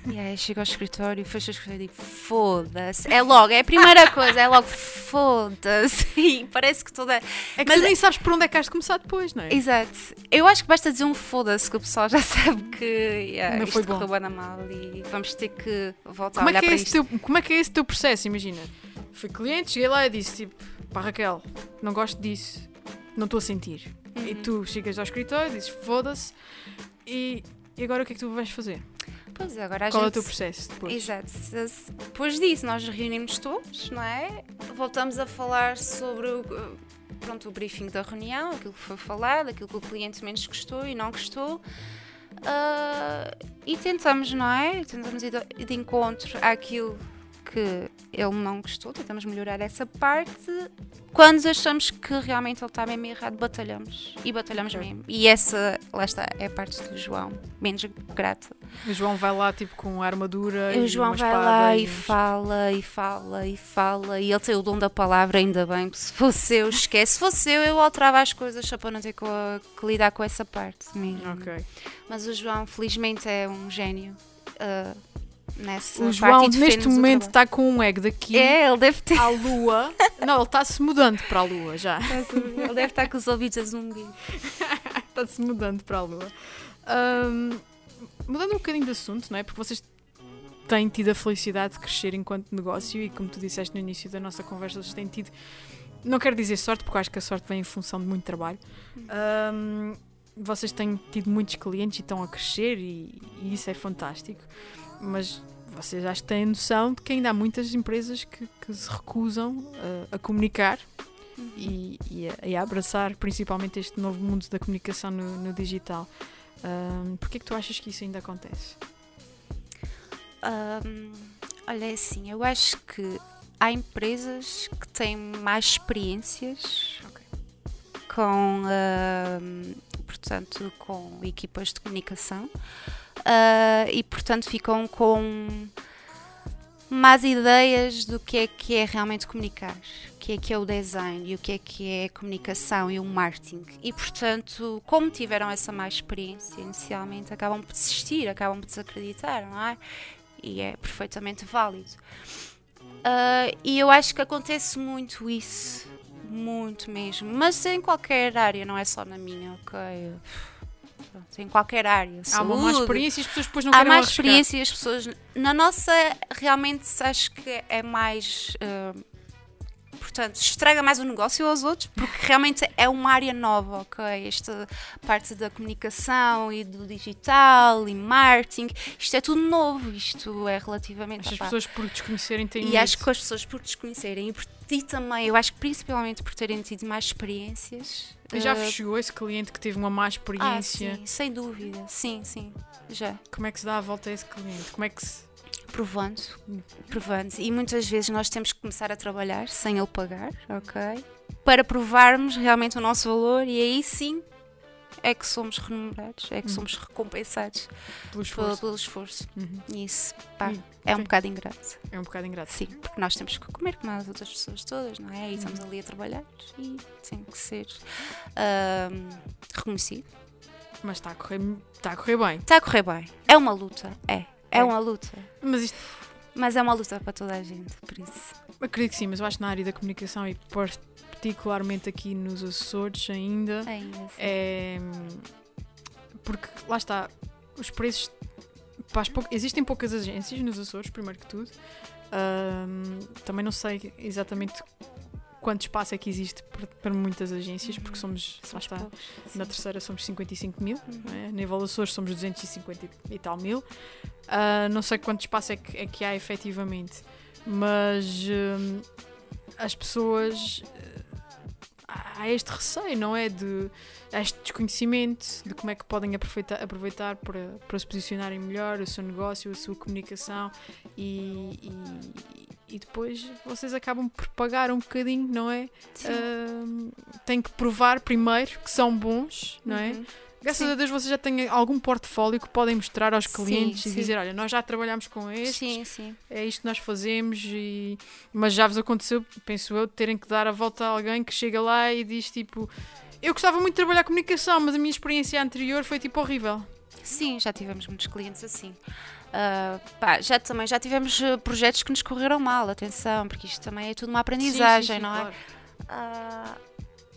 B: E aí chega ao escritório fecha o escritório e digo, foda-se. É logo, é a primeira coisa, é logo foda-se. E parece que toda.
A: É que Mas tu nem sabes por onde é que has de começar depois, não é?
B: Exato. Eu acho que basta dizer um foda-se que o pessoal já sabe que yeah, não foi bom. correu mal e vamos ter que voltar
A: como
B: a olhar
A: é que
B: é
A: para isto. Teu, como é que é esse teu processo? Imagina, fui cliente, cheguei lá e disse tipo, pá Raquel, não gosto disso, não estou a sentir. Uhum. E tu chegas ao escritório, dizes foda-se e, e agora o que é que tu vais fazer?
B: Pois agora
A: Qual
B: gente...
A: é o teu processo depois?
B: Exato. Depois disso, nós reunimos todos, não é? Voltamos a falar sobre o, pronto, o briefing da reunião, aquilo que foi falado, aquilo que o cliente menos gostou e não gostou. Uh, e tentamos, não é? Tentamos ir de, de encontro àquilo que ele não gostou, tentamos melhorar essa parte. Quando achamos que realmente ele está mesmo errado, batalhamos. E batalhamos mesmo. E essa, lá está, é a parte do João, menos grata.
A: O João vai lá tipo com armadura.
B: E o João vai lá e, e fala e fala e fala. E ele tem o dom da palavra, ainda bem. Se fosse eu, esquece. Se fosse eu, eu alterava as coisas só para não ter que, que lidar com essa parte mesmo.
A: Ok.
B: Mas o João, felizmente, é um gênio. Uh, nessa
A: O João neste momento está com um egg daqui
B: é, ele deve ter...
A: à lua. Não, ele está-se mudando para a lua já.
B: Ele deve estar com os ouvidos a zumbi.
A: está-se mudando para a lua. Um, mudando um bocadinho de assunto, não é? Porque vocês têm tido a felicidade de crescer enquanto negócio e, como tu disseste no início da nossa conversa, vocês têm tido. Não quero dizer sorte, porque acho que a sorte vem em função de muito trabalho. Um, vocês têm tido muitos clientes e estão a crescer, e, e isso é fantástico mas vocês acho que têm noção de que ainda há muitas empresas que, que se recusam uh, a comunicar uhum. e, e, a, e, a, abraçar principalmente este novo mundo da comunicação no, no digital. Um, Porquê é que tu achas que isso ainda acontece?
B: Um, olha, é assim, eu acho que há empresas que têm mais experiências okay. com, uh, portanto, com equipas de comunicação uh, e portanto ficam com más ideias do que é que é realmente comunicar, o que é que é o design e o que é que é a comunicação e o marketing. E portanto, como tiveram essa má experiência inicialmente, acabam por desistir, acabam por desacreditar, não é? E é perfeitamente válido. Uh, e eu acho que acontece muito isso, muito mesmo, mas em qualquer área, não é só na minha, ok? Em qualquer área.
A: Há uma má experiência e as pessoas depois não
B: Há
A: querem
B: má experiência e as pessoas. Na nossa, realmente acho que é mais. Uh, portanto, estraga mais o negócio aos outros, porque realmente é uma área nova, ok? Esta parte da comunicação e do digital e marketing, isto é tudo novo, isto é relativamente.
A: As pessoas por desconhecerem têm.
B: E acho que as pessoas por desconhecerem e por ti também, eu acho que principalmente por terem tido mais experiências.
A: E já uh, chegou esse cliente que teve uma má experiência?
B: Ah, sim, sem dúvida, sim, sim, já.
A: Como é que se dá a volta a esse cliente? Como é que se
B: provando, provando. E muitas vezes nós temos que começar a trabalhar sem ele pagar, ok? Para provarmos realmente o nosso valor e aí sim é que somos remunerados, é que uhum. somos recompensados
A: pelo esforço.
B: Pelo, esforço. Uhum. Isso, pá, e, é um bocado ingrato.
A: É um bocado ingrato.
B: Sim, porque nós temos que comer como as outras pessoas todas, não é? E estamos uhum. ali a trabalhar e tem que ser uh, reconhecido.
A: Mas está a correr, está a correr bem.
B: Está a correr bem. É uma luta, é. É, é uma luta.
A: Mas isto.
B: Mas é uma luta para toda a gente, por isso.
A: Acredito que sim, mas eu acho que na área da comunicação e particularmente aqui nos Açores ainda.
B: Ainda.
A: É. Porque lá está, os preços. Pou... Existem poucas agências nos Açores, primeiro que tudo. Um, também não sei exatamente quanto espaço é que existe para, muitas agências, porque uhum. somos, somos lá está, poucos, na terceira somos 55 mil, uhum. é? nível Açores somos 250 e tal mil. Uh, não sei quanto espaço é que, é que há efetivamente, mas uh, as pessoas. Há este receio, não é? De este desconhecimento de como é que podem aproveitar, aproveitar para, para se posicionarem melhor o seu negócio, a sua comunicação e, e e depois vocês acabam por pagar um bocadinho, não é? Uh, têm que provar primeiro que são bons, não é? Graças
B: Sim.
A: a Deus vocês já têm algum portfólio que podem mostrar aos
B: Sim,
A: clientes e
B: sim.
A: dizer, olha, nós já trabalhamos com este,
B: Sim, sim.
A: é isto que nós fazemos, e... mas já vos aconteceu, penso eu, terem que dar a volta a alguém que chega lá e diz tipo, eu gostava muito de trabalhar comunicação, mas a minha experiência anterior foi tipo horrível.
B: Sim, já tivemos muitos clientes assim. Ah, pá, já também já tivemos eh, projetos que nos correram mal, atenção, porque isto também é tudo uma aprendizagem,
A: Sim, sim, sim,
B: não é?
A: claro.
B: Ah,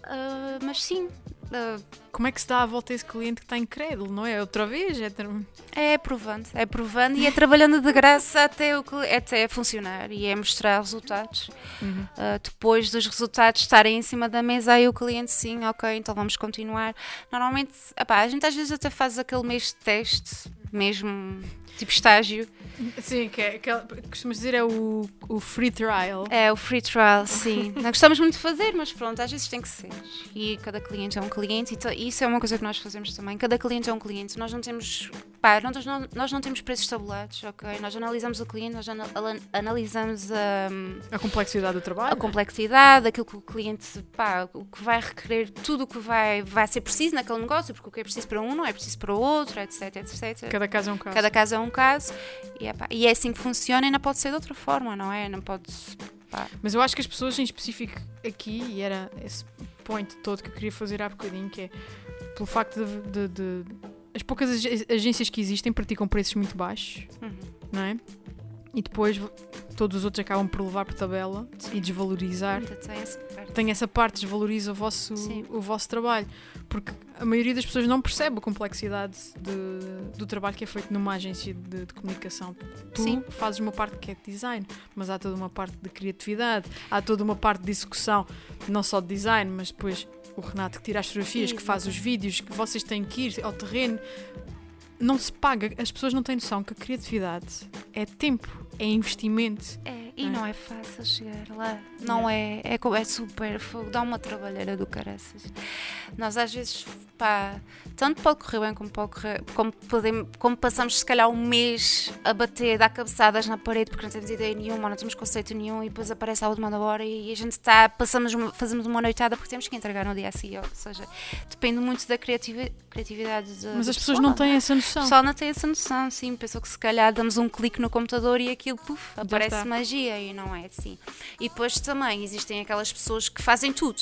B: ah, mas sim, ah,
A: Como é que se dá a volta a esse cliente que está incrédulo, não é? Outra vez? É ter-
B: é provando, é provando e é trabalhando de graça até, o, até funcionar e é mostrar resultados.
A: Uhum.
B: Uh, depois dos resultados estarem em cima da mesa, aí o cliente sim, ok, então vamos continuar. Normalmente, epá, a gente às vezes até faz aquele mês de teste, mesmo tipo estágio.
A: Sim, que é, aquela- costumas dizer é o, o free trial.
B: É o free trial, sim. Não gostamos muito de fazer, mas pronto, às vezes tem que ser. E cada cliente é um cliente, e isso é uma coisa que nós fazemos também. Cada cliente é um cliente. Nós não temos, nós não, nós não temos preços tabulados, ok? Nós analisamos o cliente, nós analisamos hum, a.
A: Complexidade do trabalho.
B: a complexidade, aquilo que o cliente, pá, o que vai requerer, tudo o que vai, vai ser preciso naquele negócio, porque o que é preciso para um não é preciso para o outro, etc, etc.
A: Cada caso é um caso.
B: Cada caso é um caso e, epá, e é assim que funciona e não pode ser de outra forma, não é? Não pode. Pá.
A: Mas eu acho que as pessoas em específico aqui, e era esse point todo que eu queria fazer há bocadinho, que é pelo facto de, de- de- as poucas ag- agências que existem praticam preços muito baixos,
B: Uhum.
A: não é? E depois todos os outros acabam por levar por tabela e desvalorizar.
B: Tem essa parte.
A: Tem essa parte, desvaloriza o vosso,
B: Sim.
A: o vosso trabalho. Porque a maioria das pessoas não percebe a complexidade de- do trabalho que é feito numa agência de, de comunicação. Tu
B: Sim.
A: fazes uma parte que é de design, mas há toda uma parte de criatividade, há toda uma parte de execução, não só de design, mas depois o Renato que tira as fotografias, que faz os vídeos, que vocês têm que ir ao terreno. Não se paga, as pessoas não têm noção que a criatividade é tempo, é investimento.
B: É, e
A: É.
B: não é fácil chegar lá. Não é, é, é super fogo, dá uma trabalheira do caraças. Nós às vezes, pá, tanto pode correr bem como pode correr, como, podemos, como passamos se calhar um mês a bater, dar cabeçadas na parede porque não temos ideia nenhuma, não temos conceito nenhum e depois aparece a última da hora e a gente está, passamos, uma- fazemos uma noitada porque temos que entregar no dia a seguir. Ou seja, depende muito da criativi- criatividade da
A: Mas as pessoas
B: pessoa,
A: não têm
B: é?
A: essa
B: O
A: noção.
B: pessoal não tem essa noção, sim. Pensou que se calhar damos um clique no computador e aquilo, puf, aparece magia e não é assim. E depois também existem aquelas pessoas que fazem tudo.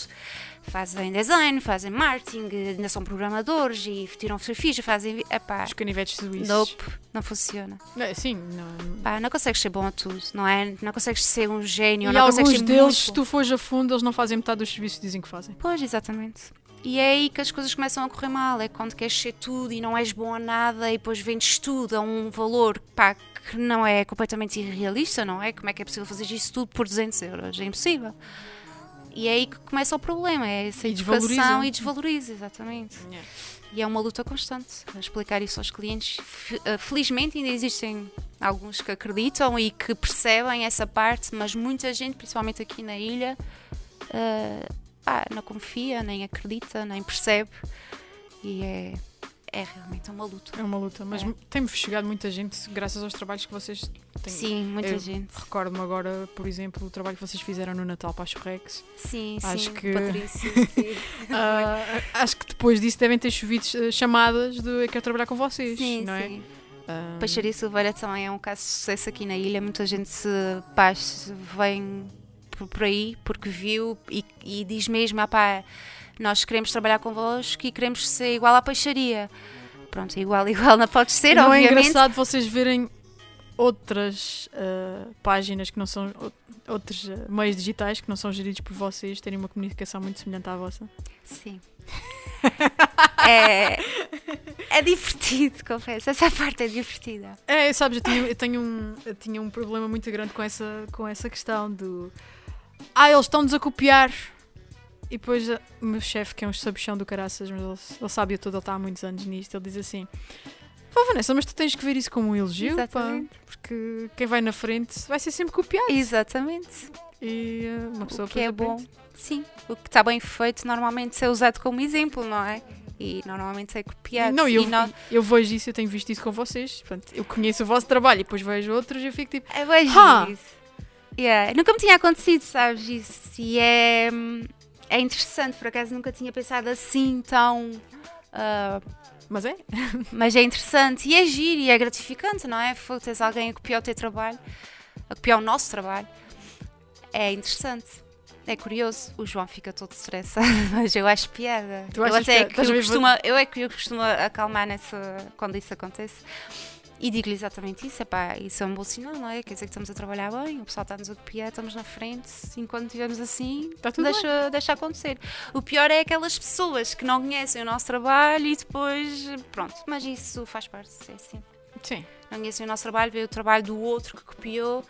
B: Fazem design, fazem marketing, ainda são programadores e tiram fotografias, fazem. Epá,
A: Os canivetes suíços.
B: nope, não funciona.
A: É, sim, não,
B: Pá, não consegues ser bom a tudo, não é? Não consegues ser um gênio,
A: E
B: não consegues
A: alguns
B: ser
A: deles,
B: muito
A: se tu fores a fundo, eles não fazem metade dos serviços que dizem que fazem.
B: Pois, exatamente. E é aí que as coisas começam a correr mal. É quando queres ser tudo e não és bom a nada e depois vendes tudo a um valor pá, que não é completamente irrealista, não é? Como é que é possível fazer isso tudo por 200 euros? É impossível. E é aí que começa o problema, é essa
A: E
B: educação
A: desvaloriza.
B: e desvaloriza, exatamente. E é uma luta constante explicar isso aos clientes. Eh, Felizmente ainda existem alguns que acreditam e que percebem essa parte, mas muita gente, principalmente aqui na ilha, pá, não confia, nem acredita, nem percebe. E é, é realmente uma luta.
A: É uma luta. Mas
B: É.
A: tem-me chegado muita gente graças aos trabalhos que vocês têm.
B: Sim, muita
A: eu-
B: gente.
A: Recordo-me agora, por exemplo, o trabalho que vocês fizeram no Natal para a Churrex.
B: Sim,
A: Acho
B: sim,
A: que-
B: Patrícia, sim.
A: Ah, acho que depois disso devem ter chovido eh, chamadas de eu quero trabalhar com vocês,
B: sim,
A: não é?
B: sim.
A: Ah,
B: Peixaria Silveira também é um caso de sucesso aqui na ilha. Muita gente se, se vem por, por aí porque viu e, e diz mesmo: ah, pá, nós queremos trabalhar convosco e queremos ser igual à peixaria. Pronto, igual, igual não pode ser,
A: não é
B: obviamente.
A: engraçado vocês verem outras ah, páginas que não são ou- outros ah, meios digitais que não são geridos por vocês terem uma comunicação muito semelhante à vossa.
B: Sim. é, é divertido, confesso. Essa parte é divertida.
A: É, sabes, eu, tinha, eu tenho um, eu tinha um problema muito grande com essa, com essa questão do. Ah, eles estão-nos a copiar. E depois ah, o meu chefe, que é um sabichão do caraças, mas ele, ele sabe tudo, ele está há muitos anos nisto, ele diz assim: Pô, Vanessa, mas tu tens que ver isso como um elogio, pá, porque quem vai na frente vai ser sempre copiado.
B: Exatamente.
A: E ah, uma pessoa
B: O que é bom. Sim. O que está bem feito normalmente é usado como exemplo, não é? E normalmente é copiado.
A: Não, eu,
B: nós-
A: eu vejo isso, eu tenho visto isso com vocês. Portanto, eu conheço o vosso trabalho e depois vejo outros e eu fico tipo.
B: É bem
A: Ha!
B: giro isso. Yeah. Nunca me tinha acontecido, sabes? Isso. E é, hum, é interessante, por acaso nunca tinha pensado assim tão. Uh,
A: mas é?
B: mas é interessante e é giro e é gratificante, não é? Teres alguém a copiar o teu trabalho, a copiar o nosso trabalho. É interessante. É curioso, o João fica todo estressado, mas eu acho piada.
A: Tu
B: eu
A: até
B: que eu, costumo, eu é que eu costumo acalmar nessa, quando isso acontece. E digo-lhe exatamente isso, epá, isso é um bom sinal, não é? Quer dizer que estamos a trabalhar bem, o pessoal está-nos a copiar, estamos na frente, enquanto estivermos assim, deixa, deixa acontecer. O pior é aquelas pessoas que não conhecem o nosso trabalho e depois, pronto, mas isso faz parte, é assim.
A: Sim.
B: Não conhecem o nosso trabalho, vê o trabalho do outro que copiou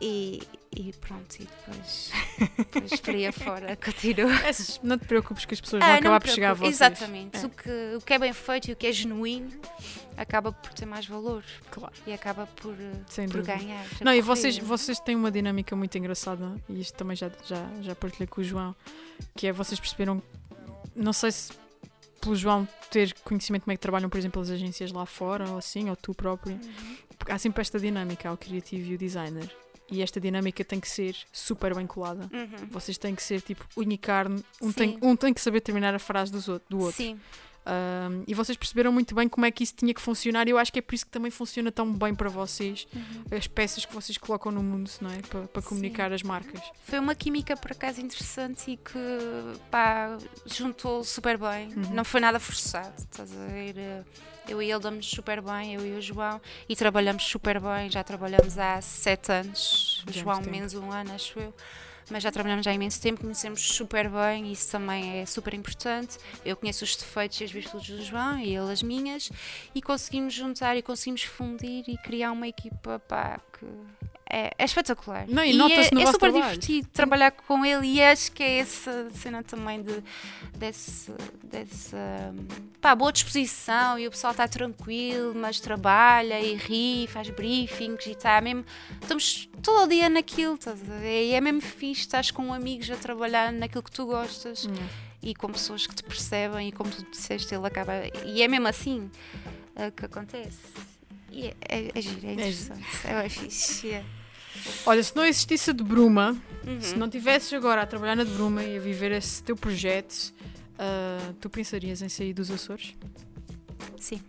B: e, e pronto, e depois, depois por aí afora continua.
A: É, não te preocupes que as pessoas ah, vão acabar por chegar a vocês.
B: Exatamente. É. O, que, o que é bem feito e o que é genuíno acaba por ter mais valor.
A: Claro.
B: E acaba por, eh, por ganhar.
A: Não, e vocês, vocês têm uma dinâmica muito engraçada, e isto também já, já, já partilhei com o João, que é vocês perceberam, não sei se pelo João ter conhecimento como é que trabalham, por exemplo, as agências lá fora, ou assim, ou tu próprio. Uhum. Há sempre esta dinâmica, ao criativo e o designer e esta dinâmica tem que ser super bem colada.
B: Uhum.
A: Vocês têm que ser tipo unha e carne, um tem, um tem que saber terminar a frase do outro. Do outro.
B: Sim.
A: Um, e vocês perceberam muito bem como é que isso tinha que funcionar, e eu acho que é por isso que também funciona tão bem para vocês
B: uhum.
A: as peças que vocês colocam no mundo, não é? Para, para comunicar as marcas.
B: Foi uma química por acaso interessante e que pá, juntou super bem, uhum. não foi nada forçado, estás a ver? Eu e ele damos super bem, eu e o João, e trabalhamos super bem, já trabalhamos há sete anos, o João menos um ano, acho eu mas já trabalhamos há imenso tempo, conhecemos super bem isso também é super importante. Eu conheço os defeitos e as virtudes do João e ele as minhas e conseguimos juntar e conseguimos fundir e criar uma equipa pá, que é, é espetacular.
A: Não, e, e é,
B: é super
A: trabalho.
B: divertido trabalhar com ele e acho que é essa cena também de, desse, dessa pá, boa disposição e o pessoal está tranquilo, mas trabalha e ri, faz briefings e está mesmo. Estamos todo o dia naquilo, estás a ver? E é mesmo fixe, estás com amigos a trabalhar naquilo que tu gostas. Hum. E com pessoas que te percebem, e como tu disseste, ele acaba. E é mesmo assim uh, que acontece. E é, é, é giro, é, é interessante. É, é fixe. Yeah.
A: Olha, se não existisse a de Bruma,
B: uhum.
A: se não tivesses agora a trabalhar na de Bruma e a viver esse teu projeto, uh, tu pensarias em sair dos Açores?
B: Sim.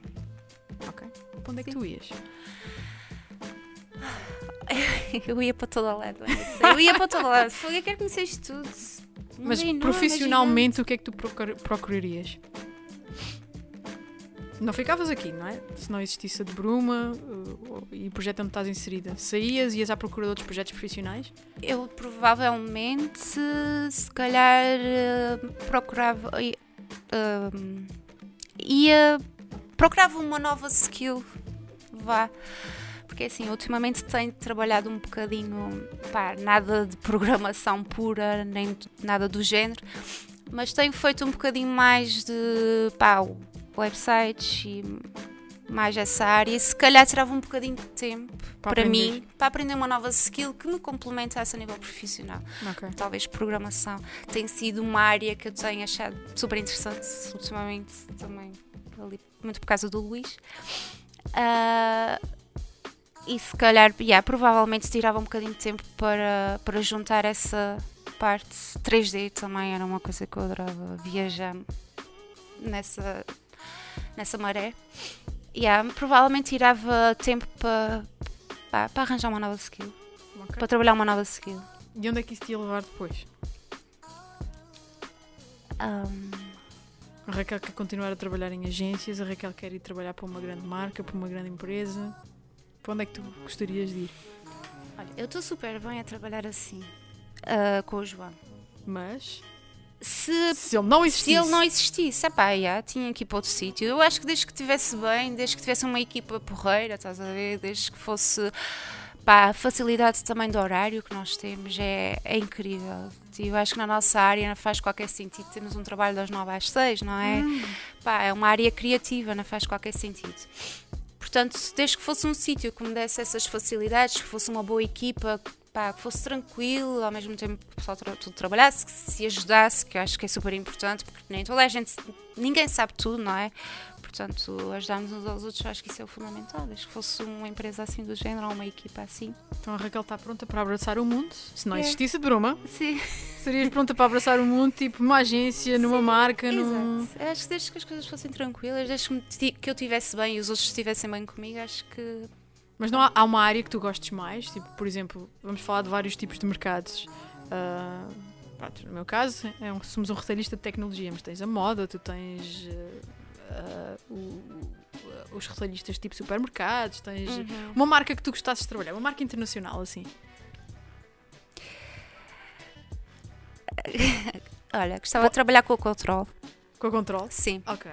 A: Ok. Para onde é que tu ias?
B: Eu ia para todo lado. Eu ia para todo lado. Eu quero conhecer isto tudo.
A: Mas profissionalmente, o que é que tu procurarias? Não ficavas aqui, não é? Se não existisse a de Bruma uh, e o projeto onde estás inserida, saías e ias à procura de outros projetos profissionais?
B: Eu provavelmente, se calhar, uh, procurava. Uh, ia. Procurava uma nova skill, vá. Porque assim, ultimamente tenho trabalhado um bocadinho, pá, nada de programação pura, nem nada do género, mas tenho feito um bocadinho mais de, pá, websites e mais essa área, se calhar tirava um bocadinho de tempo para, para mim para aprender uma nova skill que me complementasse a nível profissional.
A: Okay.
B: Talvez programação. Tem sido uma área que eu tenho achado super interessante ultimamente também, ali, muito por causa do Luís. Uh, e se calhar, yeah, provavelmente tirava um bocadinho de tempo para, para juntar essa parte. 3D também era uma coisa que eu adorava viajar nessa nessa maré. Yeah, provavelmente tirava tempo para pa, pa arranjar uma nova skill. Okay. Para trabalhar uma nova skill.
A: E onde é que isso te ia levar depois?
B: Um...
A: A Raquel quer continuar a trabalhar em agências, a Raquel quer ir trabalhar para uma grande marca, para uma grande empresa. Para onde é que tu gostarias de ir?
B: Olha, eu estou super bem a trabalhar assim, uh, com o João.
A: Mas
B: se,
A: se ele não existisse.
B: Se ele não existisse, epá, já, tinha que ir para outro sítio. Eu acho que desde que estivesse bem, desde que tivesse uma equipa porreira, estás a ver, desde que fosse pá, a facilidade também do horário que nós temos é, é incrível. Eu acho que na nossa área não faz qualquer sentido. Temos um trabalho das 9 às 6, não é? Hum. Pá, é uma área criativa, não faz qualquer sentido. Portanto, desde que fosse um sítio que me desse essas facilidades, que fosse uma boa equipa, pá, que fosse tranquilo, ao mesmo tempo que o pessoal tra tudo trabalhasse, que se ajudasse, que eu acho que é super importante, porque nem toda a gente, ninguém sabe tudo, não é? portanto, ajudarmos uns aos outros, acho que isso é o fundamental. Desde que fosse uma empresa assim do género ou uma equipa assim.
A: Então a Raquel está pronta para abraçar o mundo. Se não
B: É.
A: existisse de broma,
B: Sim,
A: serias pronta para abraçar o mundo, tipo numa agência, numa marca, num.
B: exato. Eu Acho que desde que as coisas fossem tranquilas, desde que eu estivesse bem e os outros estivessem bem comigo, acho que.
A: Mas não há, há uma área que tu gostes mais? Tipo, por exemplo, vamos falar de vários tipos de mercados. Ah, pronto, no meu caso, é um- somos um retalhista de tecnologia, mas tens a moda, tu tens o- o- os retalhistas tipo supermercados, tens
B: Uhum.
A: uma marca que tu gostasses de trabalhar, uma marca internacional assim.
B: Olha, gostava de trabalhar com o Control.
A: Com a Control.
B: Sim.
A: Ok.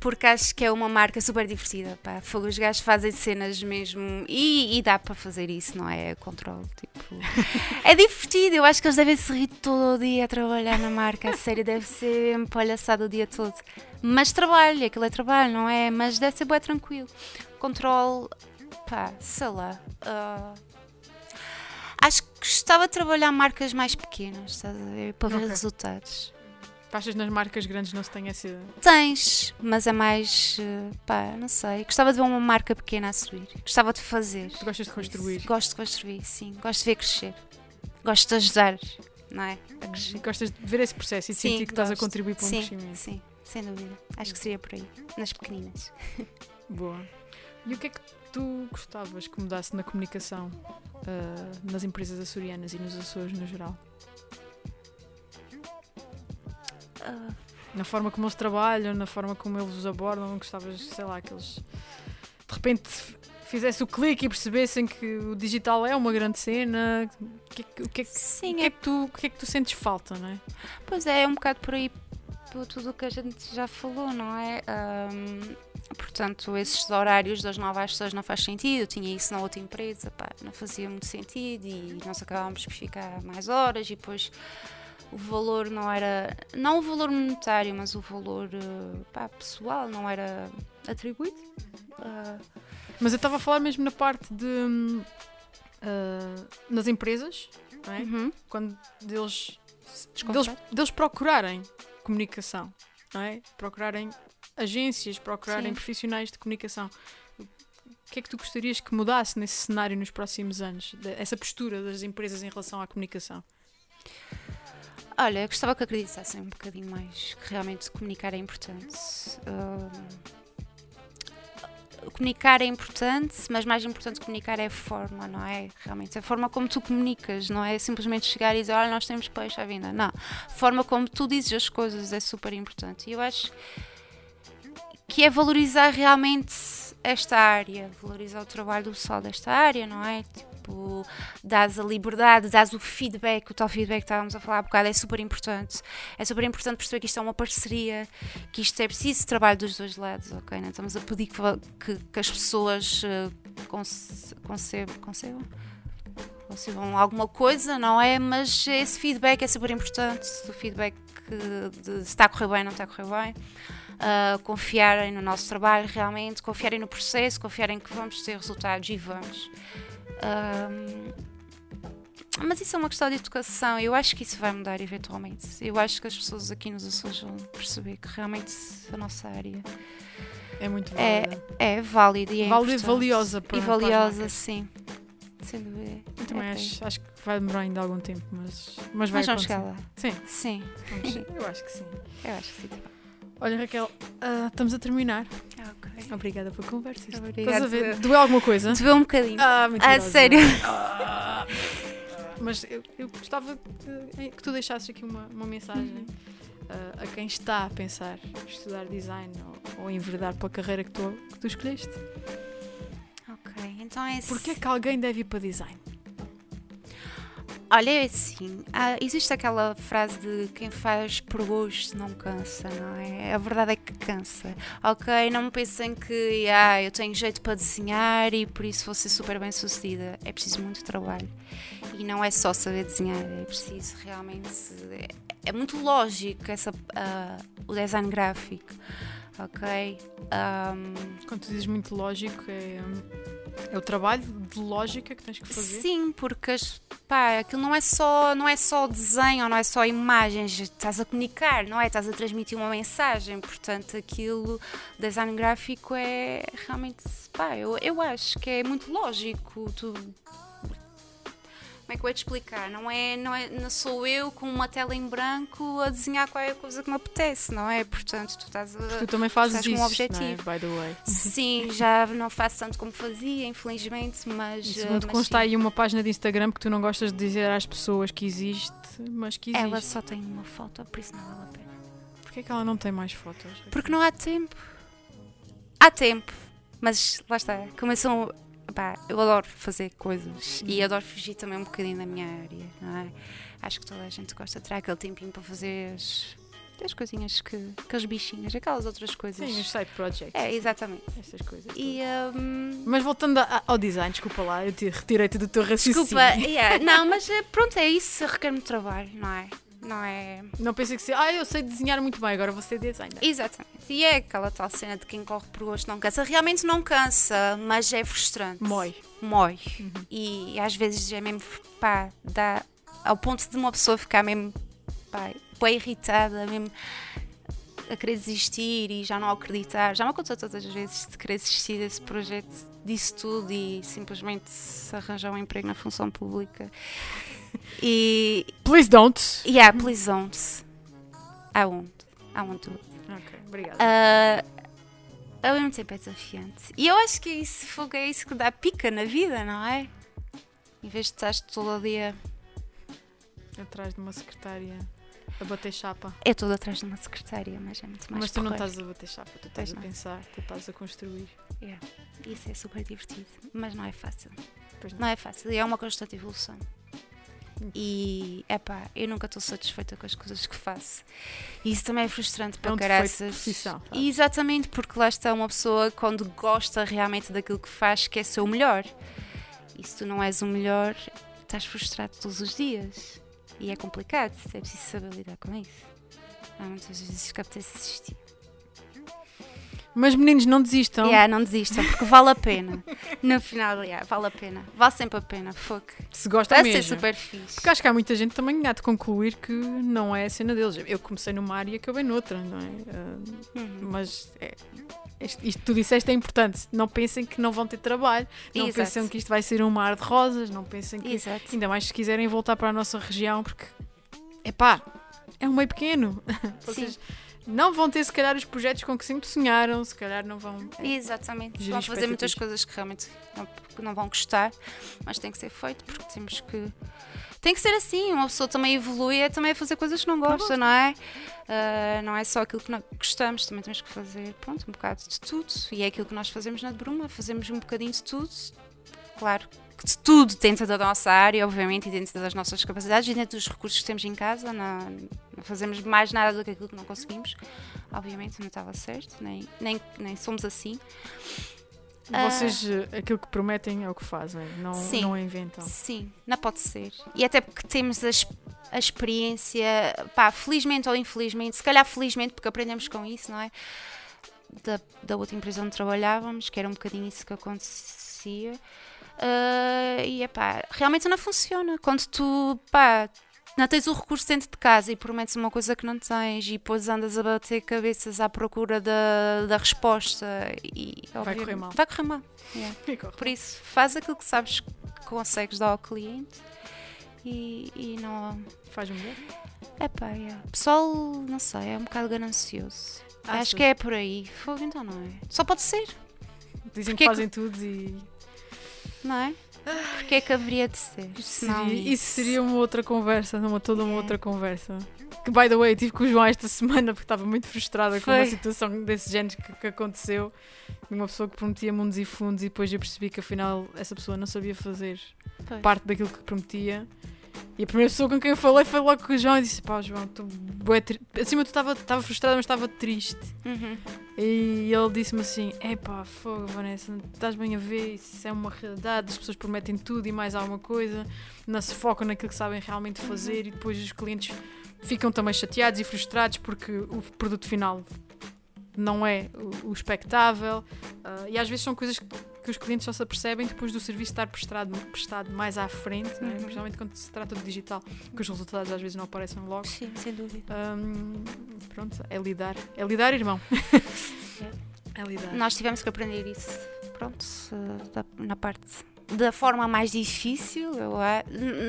B: Porque acho que é uma marca super divertida. Pá. Fogo, Os gajos fazem cenas mesmo. E, e dá para fazer isso, não é? Controle. Tipo. é divertido. Eu acho que eles devem se rir todo o dia a trabalhar na marca. A sério, deve ser uma palhaçada o dia todo. Mas trabalho, aquilo é trabalho, não é? Mas deve ser bem tranquilo. Controle. Pá, sei lá. ah, acho que gostava de trabalhar marcas mais pequenas, estás a ver? Para ver
A: Ok.
B: resultados.
A: Achas nas marcas grandes não se tem esse.
B: Tens, mas é mais. eh, pá, não sei. Gostava de ver uma marca pequena a subir. Gostava de fazer.
A: Tu gostas de construir?
B: Gosto de construir, sim. Gosto de ver crescer. Gosto de ajudar, não é? A crescer.
A: Gostas de ver esse processo e de
B: Sim,
A: sentir que estás a
B: gosto.
A: contribuir para um
B: sim,
A: crescimento.
B: sim, sem dúvida. Acho que seria por aí. Nas pequeninas.
A: Boa. E o que é que tu gostavas que mudasse na comunicação ah, nas empresas açorianas e nos Açores no geral?
B: Ah,
A: Na forma como eles trabalham, na forma como eles os abordam, gostavas, sei lá, que eles de repente fizesse o clique e percebessem que o digital é uma grande cena. O que é que, o que, é
B: sim,
A: que
B: é
A: é que tu, que é que tu sentes falta, não é?
B: Pois é, é um bocado por aí por tudo o que a gente já falou, não é? Ahm, portanto, esses horários das 9 às 6 não faz sentido. Eu tinha isso na outra empresa, pá, não fazia muito sentido e nós acabámos por ficar mais horas e depois o valor não era, não o valor monetário, mas o valor eh, pá, pessoal não era atribuído. Ah,
A: Mas eu estava a falar mesmo na parte de. ah, nas empresas, é?
B: uhum,
A: Quando deles, deles, deles procurarem comunicação, é? Procurarem agências, procurarem
B: Sim.
A: profissionais de comunicação. O que é que tu gostarias que mudasse nesse cenário nos próximos anos? Essa postura das empresas em relação à comunicação?
B: Olha, gostava que acreditassem um bocadinho mais que realmente comunicar é importante. Ahm, comunicar é importante, mas mais importante comunicar é a forma, não é? Realmente, a forma como tu comunicas, não é simplesmente chegar e dizer, olha, nós temos peixe à vinda. Não. A forma como tu dizes as coisas é super importante. E eu acho que é valorizar realmente esta área, valorizar o trabalho do pessoal desta área, não é? Tipo, dás a liberdade, dás o feedback, o tal feedback que estávamos a falar há bocado, é super importante. É super importante perceber que isto é uma parceria, que isto é preciso trabalho dos dois lados, ok? Não estamos a pedir que, que- que as pessoas eh, conce- concebam, concebam? alguma coisa, não é? Mas esse feedback é super importante, o feedback de se está a correr bem, não está a correr bem. Uh, confiarem no nosso trabalho realmente, confiarem no processo, confiarem que vamos ter resultados e vamos. Um, mas isso é uma questão de educação. Eu acho que isso vai mudar eventualmente. Eu acho que as pessoas aqui nos Açores vão perceber que realmente a nossa área
A: É muito
B: É,
A: válida.
B: é válida e é
A: Válida valiosa para-
B: E
A: para
B: valiosa,
A: marcas.
B: sim. Sem dúvida.
A: Eu também
B: É aí.
A: acho, acho que vai demorar ainda algum tempo, mas, mas vai
B: Mas vamos chegar lá.
A: Sim,
B: Sim,
A: vamos- eu acho que sim.
B: eu acho que sim.
A: Olha, Raquel, ah, estamos a terminar.
B: Ok.
A: Obrigada pela conversa.
B: Obrigada.
A: Estás a ver? Doeu alguma coisa?
B: Vê um bocadinho.
A: Ah,
B: Ah, sério?
A: Ah, mas eu, eu gostava que, que tu deixasses aqui uma, uma mensagem ah, a quem está a pensar estudar design ou, ou enverdar pela carreira que tu, que tu escolheste.
B: Ok, então é assim.
A: Porquê é que alguém deve ir para design?
B: Olha, é assim, há- existe aquela frase de quem faz por gosto não cansa, não é? A verdade é que cansa. Ok, não pensem que ah, eu tenho jeito para desenhar e por isso vou ser super bem sucedida. É preciso muito trabalho. E não é só saber desenhar, é preciso realmente. É, é muito lógico essa, ah, o design gráfico. Ok? Ahm,
A: Quando tu dizes muito lógico, é, É o trabalho de lógica que tens que fazer.
B: Sim, porque pá, aquilo não é só não é só desenho, não é só imagens, estás a comunicar, não é? Estás a transmitir uma mensagem, portanto aquilo, design gráfico é realmente, pá, eu, eu acho que é muito lógico. Tu, como é que eu ia te explicar? Não é, não é, não sou eu com uma tela em branco a desenhar qualquer coisa que me apetece, não é? Portanto, tu estás a,
A: Tu também fazes
B: com
A: isso,
B: um objetivo.
A: não é? by the way.
B: Sim, já não faço tanto como fazia, infelizmente, mas.
A: E
B: eh,
A: segundo
B: mas
A: consta
B: sim.
A: aí uma página de Instagram que tu não gostas de dizer às pessoas que existe, mas que existe.
B: Ela só tem uma foto, por isso não vale a pena.
A: Porquê é que ela não tem mais fotos?
B: Porque não há tempo. Há tempo, mas lá está. Começam. Pá, eu adoro fazer coisas e adoro fugir também um bocadinho da minha área, não é? Acho que toda a gente gosta de tirar aquele tempinho para fazer as, as coisinhas que. aqueles bichinhos, aquelas outras coisas.
A: Sim, os side projects.
B: É, exatamente.
A: Essas coisas.
B: E. hum,
A: Mas voltando a- ao design, desculpa lá, eu te retirei-te do teu raciocínio.
B: Desculpa, yeah, não, mas eh, pronto, é isso, requer muito trabalho, não é? Não é.
A: Não pensei que se, ah, eu sei desenhar muito bem, agora vou ser designer.
B: Exatamente. E é aquela tal cena de quem corre por gosto não cansa. Realmente não cansa, mas é frustrante.
A: Mói.
B: Mói. E às vezes é mesmo, pá, dá ao ponto de uma pessoa ficar mesmo, pá, bem irritada, mesmo a querer desistir e já não acreditar. Já me aconteceu todas as vezes de querer desistir desse projeto, disso tudo e simplesmente se arranjar um emprego na função pública. E,
A: Please don't.
B: yeah, please don't. I won't. I won't do it.
A: Ok, obrigada.
B: Ah, ao mesmo tempo é desafiante. E eu acho que é isso, fogo, é isso que dá pica na vida, não é? Em vez de estás todo o dia.
A: Atrás de uma secretária a bater chapa.
B: Eu estou atrás de uma secretária, mas é muito mais
A: Mas tu não estás a bater chapa, tu estás
B: Pois
A: a
B: não.
A: pensar, tu estás a construir.
B: Yeah. Isso é super divertido, mas não é fácil.
A: Não.
B: Não é fácil, e é uma constante evolução. E, epá, eu nunca estou satisfeita com as coisas que faço. E isso também é frustrante para
A: um defeito de
B: caraças. E Exatamente, porque lá está uma pessoa quando gosta realmente daquilo que faz, quer ser o melhor. E se tu não és o melhor, estás frustrado todos os dias. E é complicado, é preciso saber lidar com isso. Há muitas vezes que apetece desistir.
A: Mas meninos, não desistam.
B: Yeah, não desistam, porque vale a pena. No final, yeah, vale a pena. Vale sempre a pena. Fogo.
A: Se gostam
B: Vai ser
A: mesmo.
B: super fixe.
A: Porque acho que há muita gente também há de concluir que não é a cena deles. Eu comecei numa área e acabei noutra, não é? Ah,
B: Uhum.
A: mas é, isto, isto que tu disseste é importante. Não pensem que não vão ter trabalho, não
B: Exato.
A: pensem que isto vai ser um mar de rosas, não pensem que.
B: Exato.
A: Ainda mais se quiserem voltar para a nossa região, porque. Epá, é um meio pequeno. Vocês não vão ter, se calhar, os projetos com que sempre sonharam, se calhar não vão.
B: Exatamente. Vão fazer muitas coisas que realmente não, não vão gostar, mas tem que ser feito porque temos que. Tem que ser assim, uma pessoa também evolui é também a fazer coisas que não gosta, não é? Ah, não é só aquilo que nós gostamos, também temos que fazer pronto, um bocado de tudo. E é aquilo que nós fazemos na Bruma, fazemos um bocadinho de tudo. Claro tudo dentro da nossa área, obviamente, e dentro das nossas capacidades e dentro dos recursos que temos em casa. Não, não fazemos mais nada do que aquilo que não conseguimos. Obviamente não estava certo, nem, nem, nem somos assim. Ah.
A: Vocês, eh, aquilo que prometem é o que fazem, não,
B: Sim.
A: não inventam.
B: Sim, não pode ser. E até porque temos a, a experiência, pá, felizmente ou infelizmente, se calhar felizmente, porque aprendemos com isso, não é? Da, da outra empresa onde trabalhávamos, que era um bocadinho isso que acontecia. Ah, e é pá, realmente não funciona. Quando tu, pá, não tens o recurso dentro de casa e prometes uma coisa que não tens e depois andas a bater cabeças à procura da, da resposta e
A: Vai correr mal.
B: Vai correr mal. yeah. Por isso, faz aquilo que sabes que consegues dar ao cliente e, e não.
A: Faz um.
B: Epá, é. O pessoal, não sei, é um bocado ganancioso.
A: Achas?
B: Acho que é por aí. Fogo, então não é. Só pode ser,
A: Dizem
B: Porque
A: que
B: é que-
A: fazem tudo e.
B: não é? Porque é que haveria de ser?
A: Isso seria, isso seria uma outra conversa, uma, toda uma
B: É.
A: outra conversa. Que, by the way, tive com o João esta semana porque estava muito frustrada com uma
B: Foi.
A: situação desse género que, que aconteceu. Uma pessoa que prometia mundos e fundos e depois eu percebi que afinal essa pessoa não sabia fazer
B: Pois.
A: parte daquilo que prometia. E a primeira pessoa com quem eu falei foi logo com o João e disse: Pá, João, tu tri... acima tu estava frustrada, mas estava triste.
B: Uhum.
A: E ele disse-me assim: Epá, fogo, Vanessa, estás bem a ver? Isso é uma realidade. As pessoas prometem tudo e mais alguma coisa, não se focam naquilo que sabem realmente fazer e depois os clientes ficam também chateados e frustrados porque o produto final não é o, o expectável. Ah, e às vezes são coisas que que os clientes só se apercebem depois do serviço estar prestado, prestado mais à frente, né?
B: Uhum.
A: principalmente quando se trata de digital, que os resultados às vezes não aparecem logo.
B: Sim, sem dúvida.
A: Hum, pronto, é lidar. É lidar, irmão. é lidar.
B: Nós tivemos que aprender isso, pronto, na parte da forma mais difícil,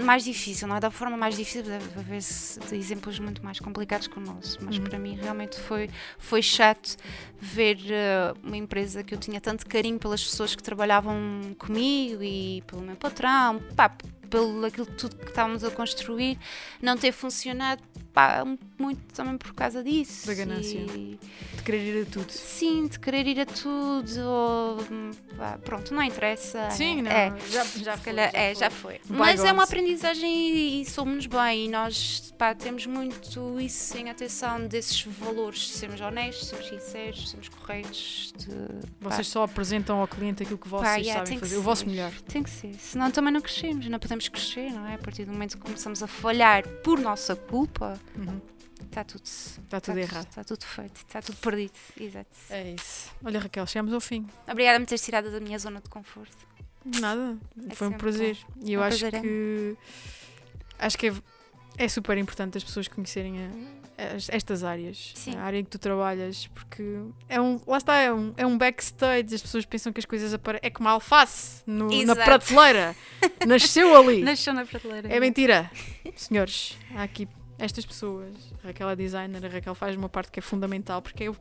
B: mais difícil, não é da forma mais difícil, deve haver exemplos muito mais complicados que o nosso, mas
A: Uhum.
B: para mim realmente foi, foi chato ver eh, uma empresa que eu tinha tanto carinho pelas pessoas que trabalhavam comigo e pelo meu patrão, pá, pelo aquilo tudo que estávamos a construir, não ter funcionado, pá, muito também por causa disso.
A: Da ganância.
B: E-
A: De querer ir a tudo.
B: Sim, de querer ir a tudo, ou, pá, pronto, não interessa.
A: Sim, não.
B: É,
A: Já, já foi,
B: calhar,
A: já
B: é,
A: foi.
B: já foi. Mas é uma aprendizagem e, somos bem, e nós pá, temos muito isso em atenção desses valores, sermos honestos, sermos sinceros, sermos corretos. De,
A: Vocês só apresentam ao cliente aquilo que vocês sabem fazer, o vosso melhor.
B: Tem que ser, senão também não crescemos, não podemos crescer, não é? A partir do momento que começamos a falhar por nossa culpa,
A: Uhum.
B: está tudo,
A: Está tudo errado.
B: Está tudo feito, está tudo perdido. Exato.
A: É isso. Olha, Raquel, chegamos ao fim.
B: Obrigada por me teres tirado da minha zona de conforto.
A: Nada.
B: É
A: Foi um prazer. E eu
B: É um
A: acho
B: prazer, é.
A: que. Acho que é, é super importante as pessoas conhecerem a- as- estas áreas.
B: Sim.
A: A área em que tu trabalhas. Porque é um. Lá está, é um, é um backstage. As pessoas pensam que as coisas aparecem. É como a alface no- na prateleira. Nasceu ali.
B: Nasceu na prateleira.
A: É mentira. Senhores, há aqui estas pessoas. A Raquel é designer, a Raquel faz uma parte que é fundamental porque é o,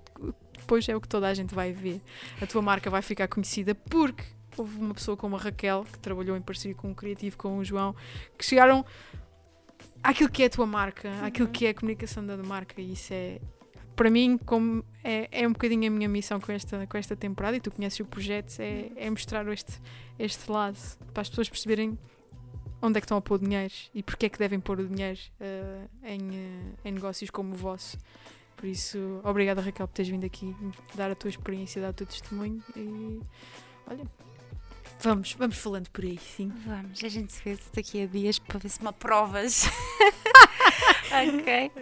A: depois é o que toda a gente vai ver. A tua marca vai ficar conhecida porque houve uma pessoa como a Raquel que trabalhou em parceria com o criativo, com o João, que chegaram àquilo que é a tua marca,
B: Uhum.
A: que é a comunicação da marca e isso é para mim, como é, é um bocadinho a minha missão com esta, com esta temporada, e tu conheces o projeto, é, é mostrar este, este lado para as pessoas perceberem onde é que estão a pôr o dinheiro e porque é que devem pôr o dinheiro eh, em, eh, em negócios como o vosso. Por isso, obrigada Raquel por teres vindo aqui dar a tua experiência, dar o teu testemunho e olha, vamos, vamos falando por aí, sim.
B: Vamos, a gente se vê daqui a dias para ver se me aprovas. ok.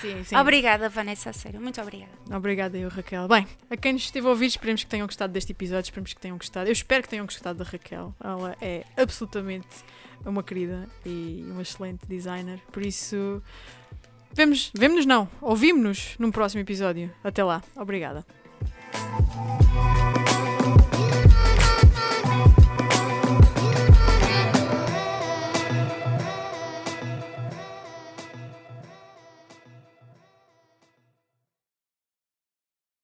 A: sim, sim.
B: Obrigada, Vanessa, a sério. Muito obrigada.
A: Obrigada eu, Raquel. Bem, a quem nos esteve a ouvir, esperemos que tenham gostado deste episódio, esperemos que tenham gostado. Eu espero que tenham gostado da Raquel. Ela é absolutamente uma querida e uma excelente designer. Por isso, vemos, vemos-nos não, ouvimos-nos num próximo episódio. Até lá. Obrigada.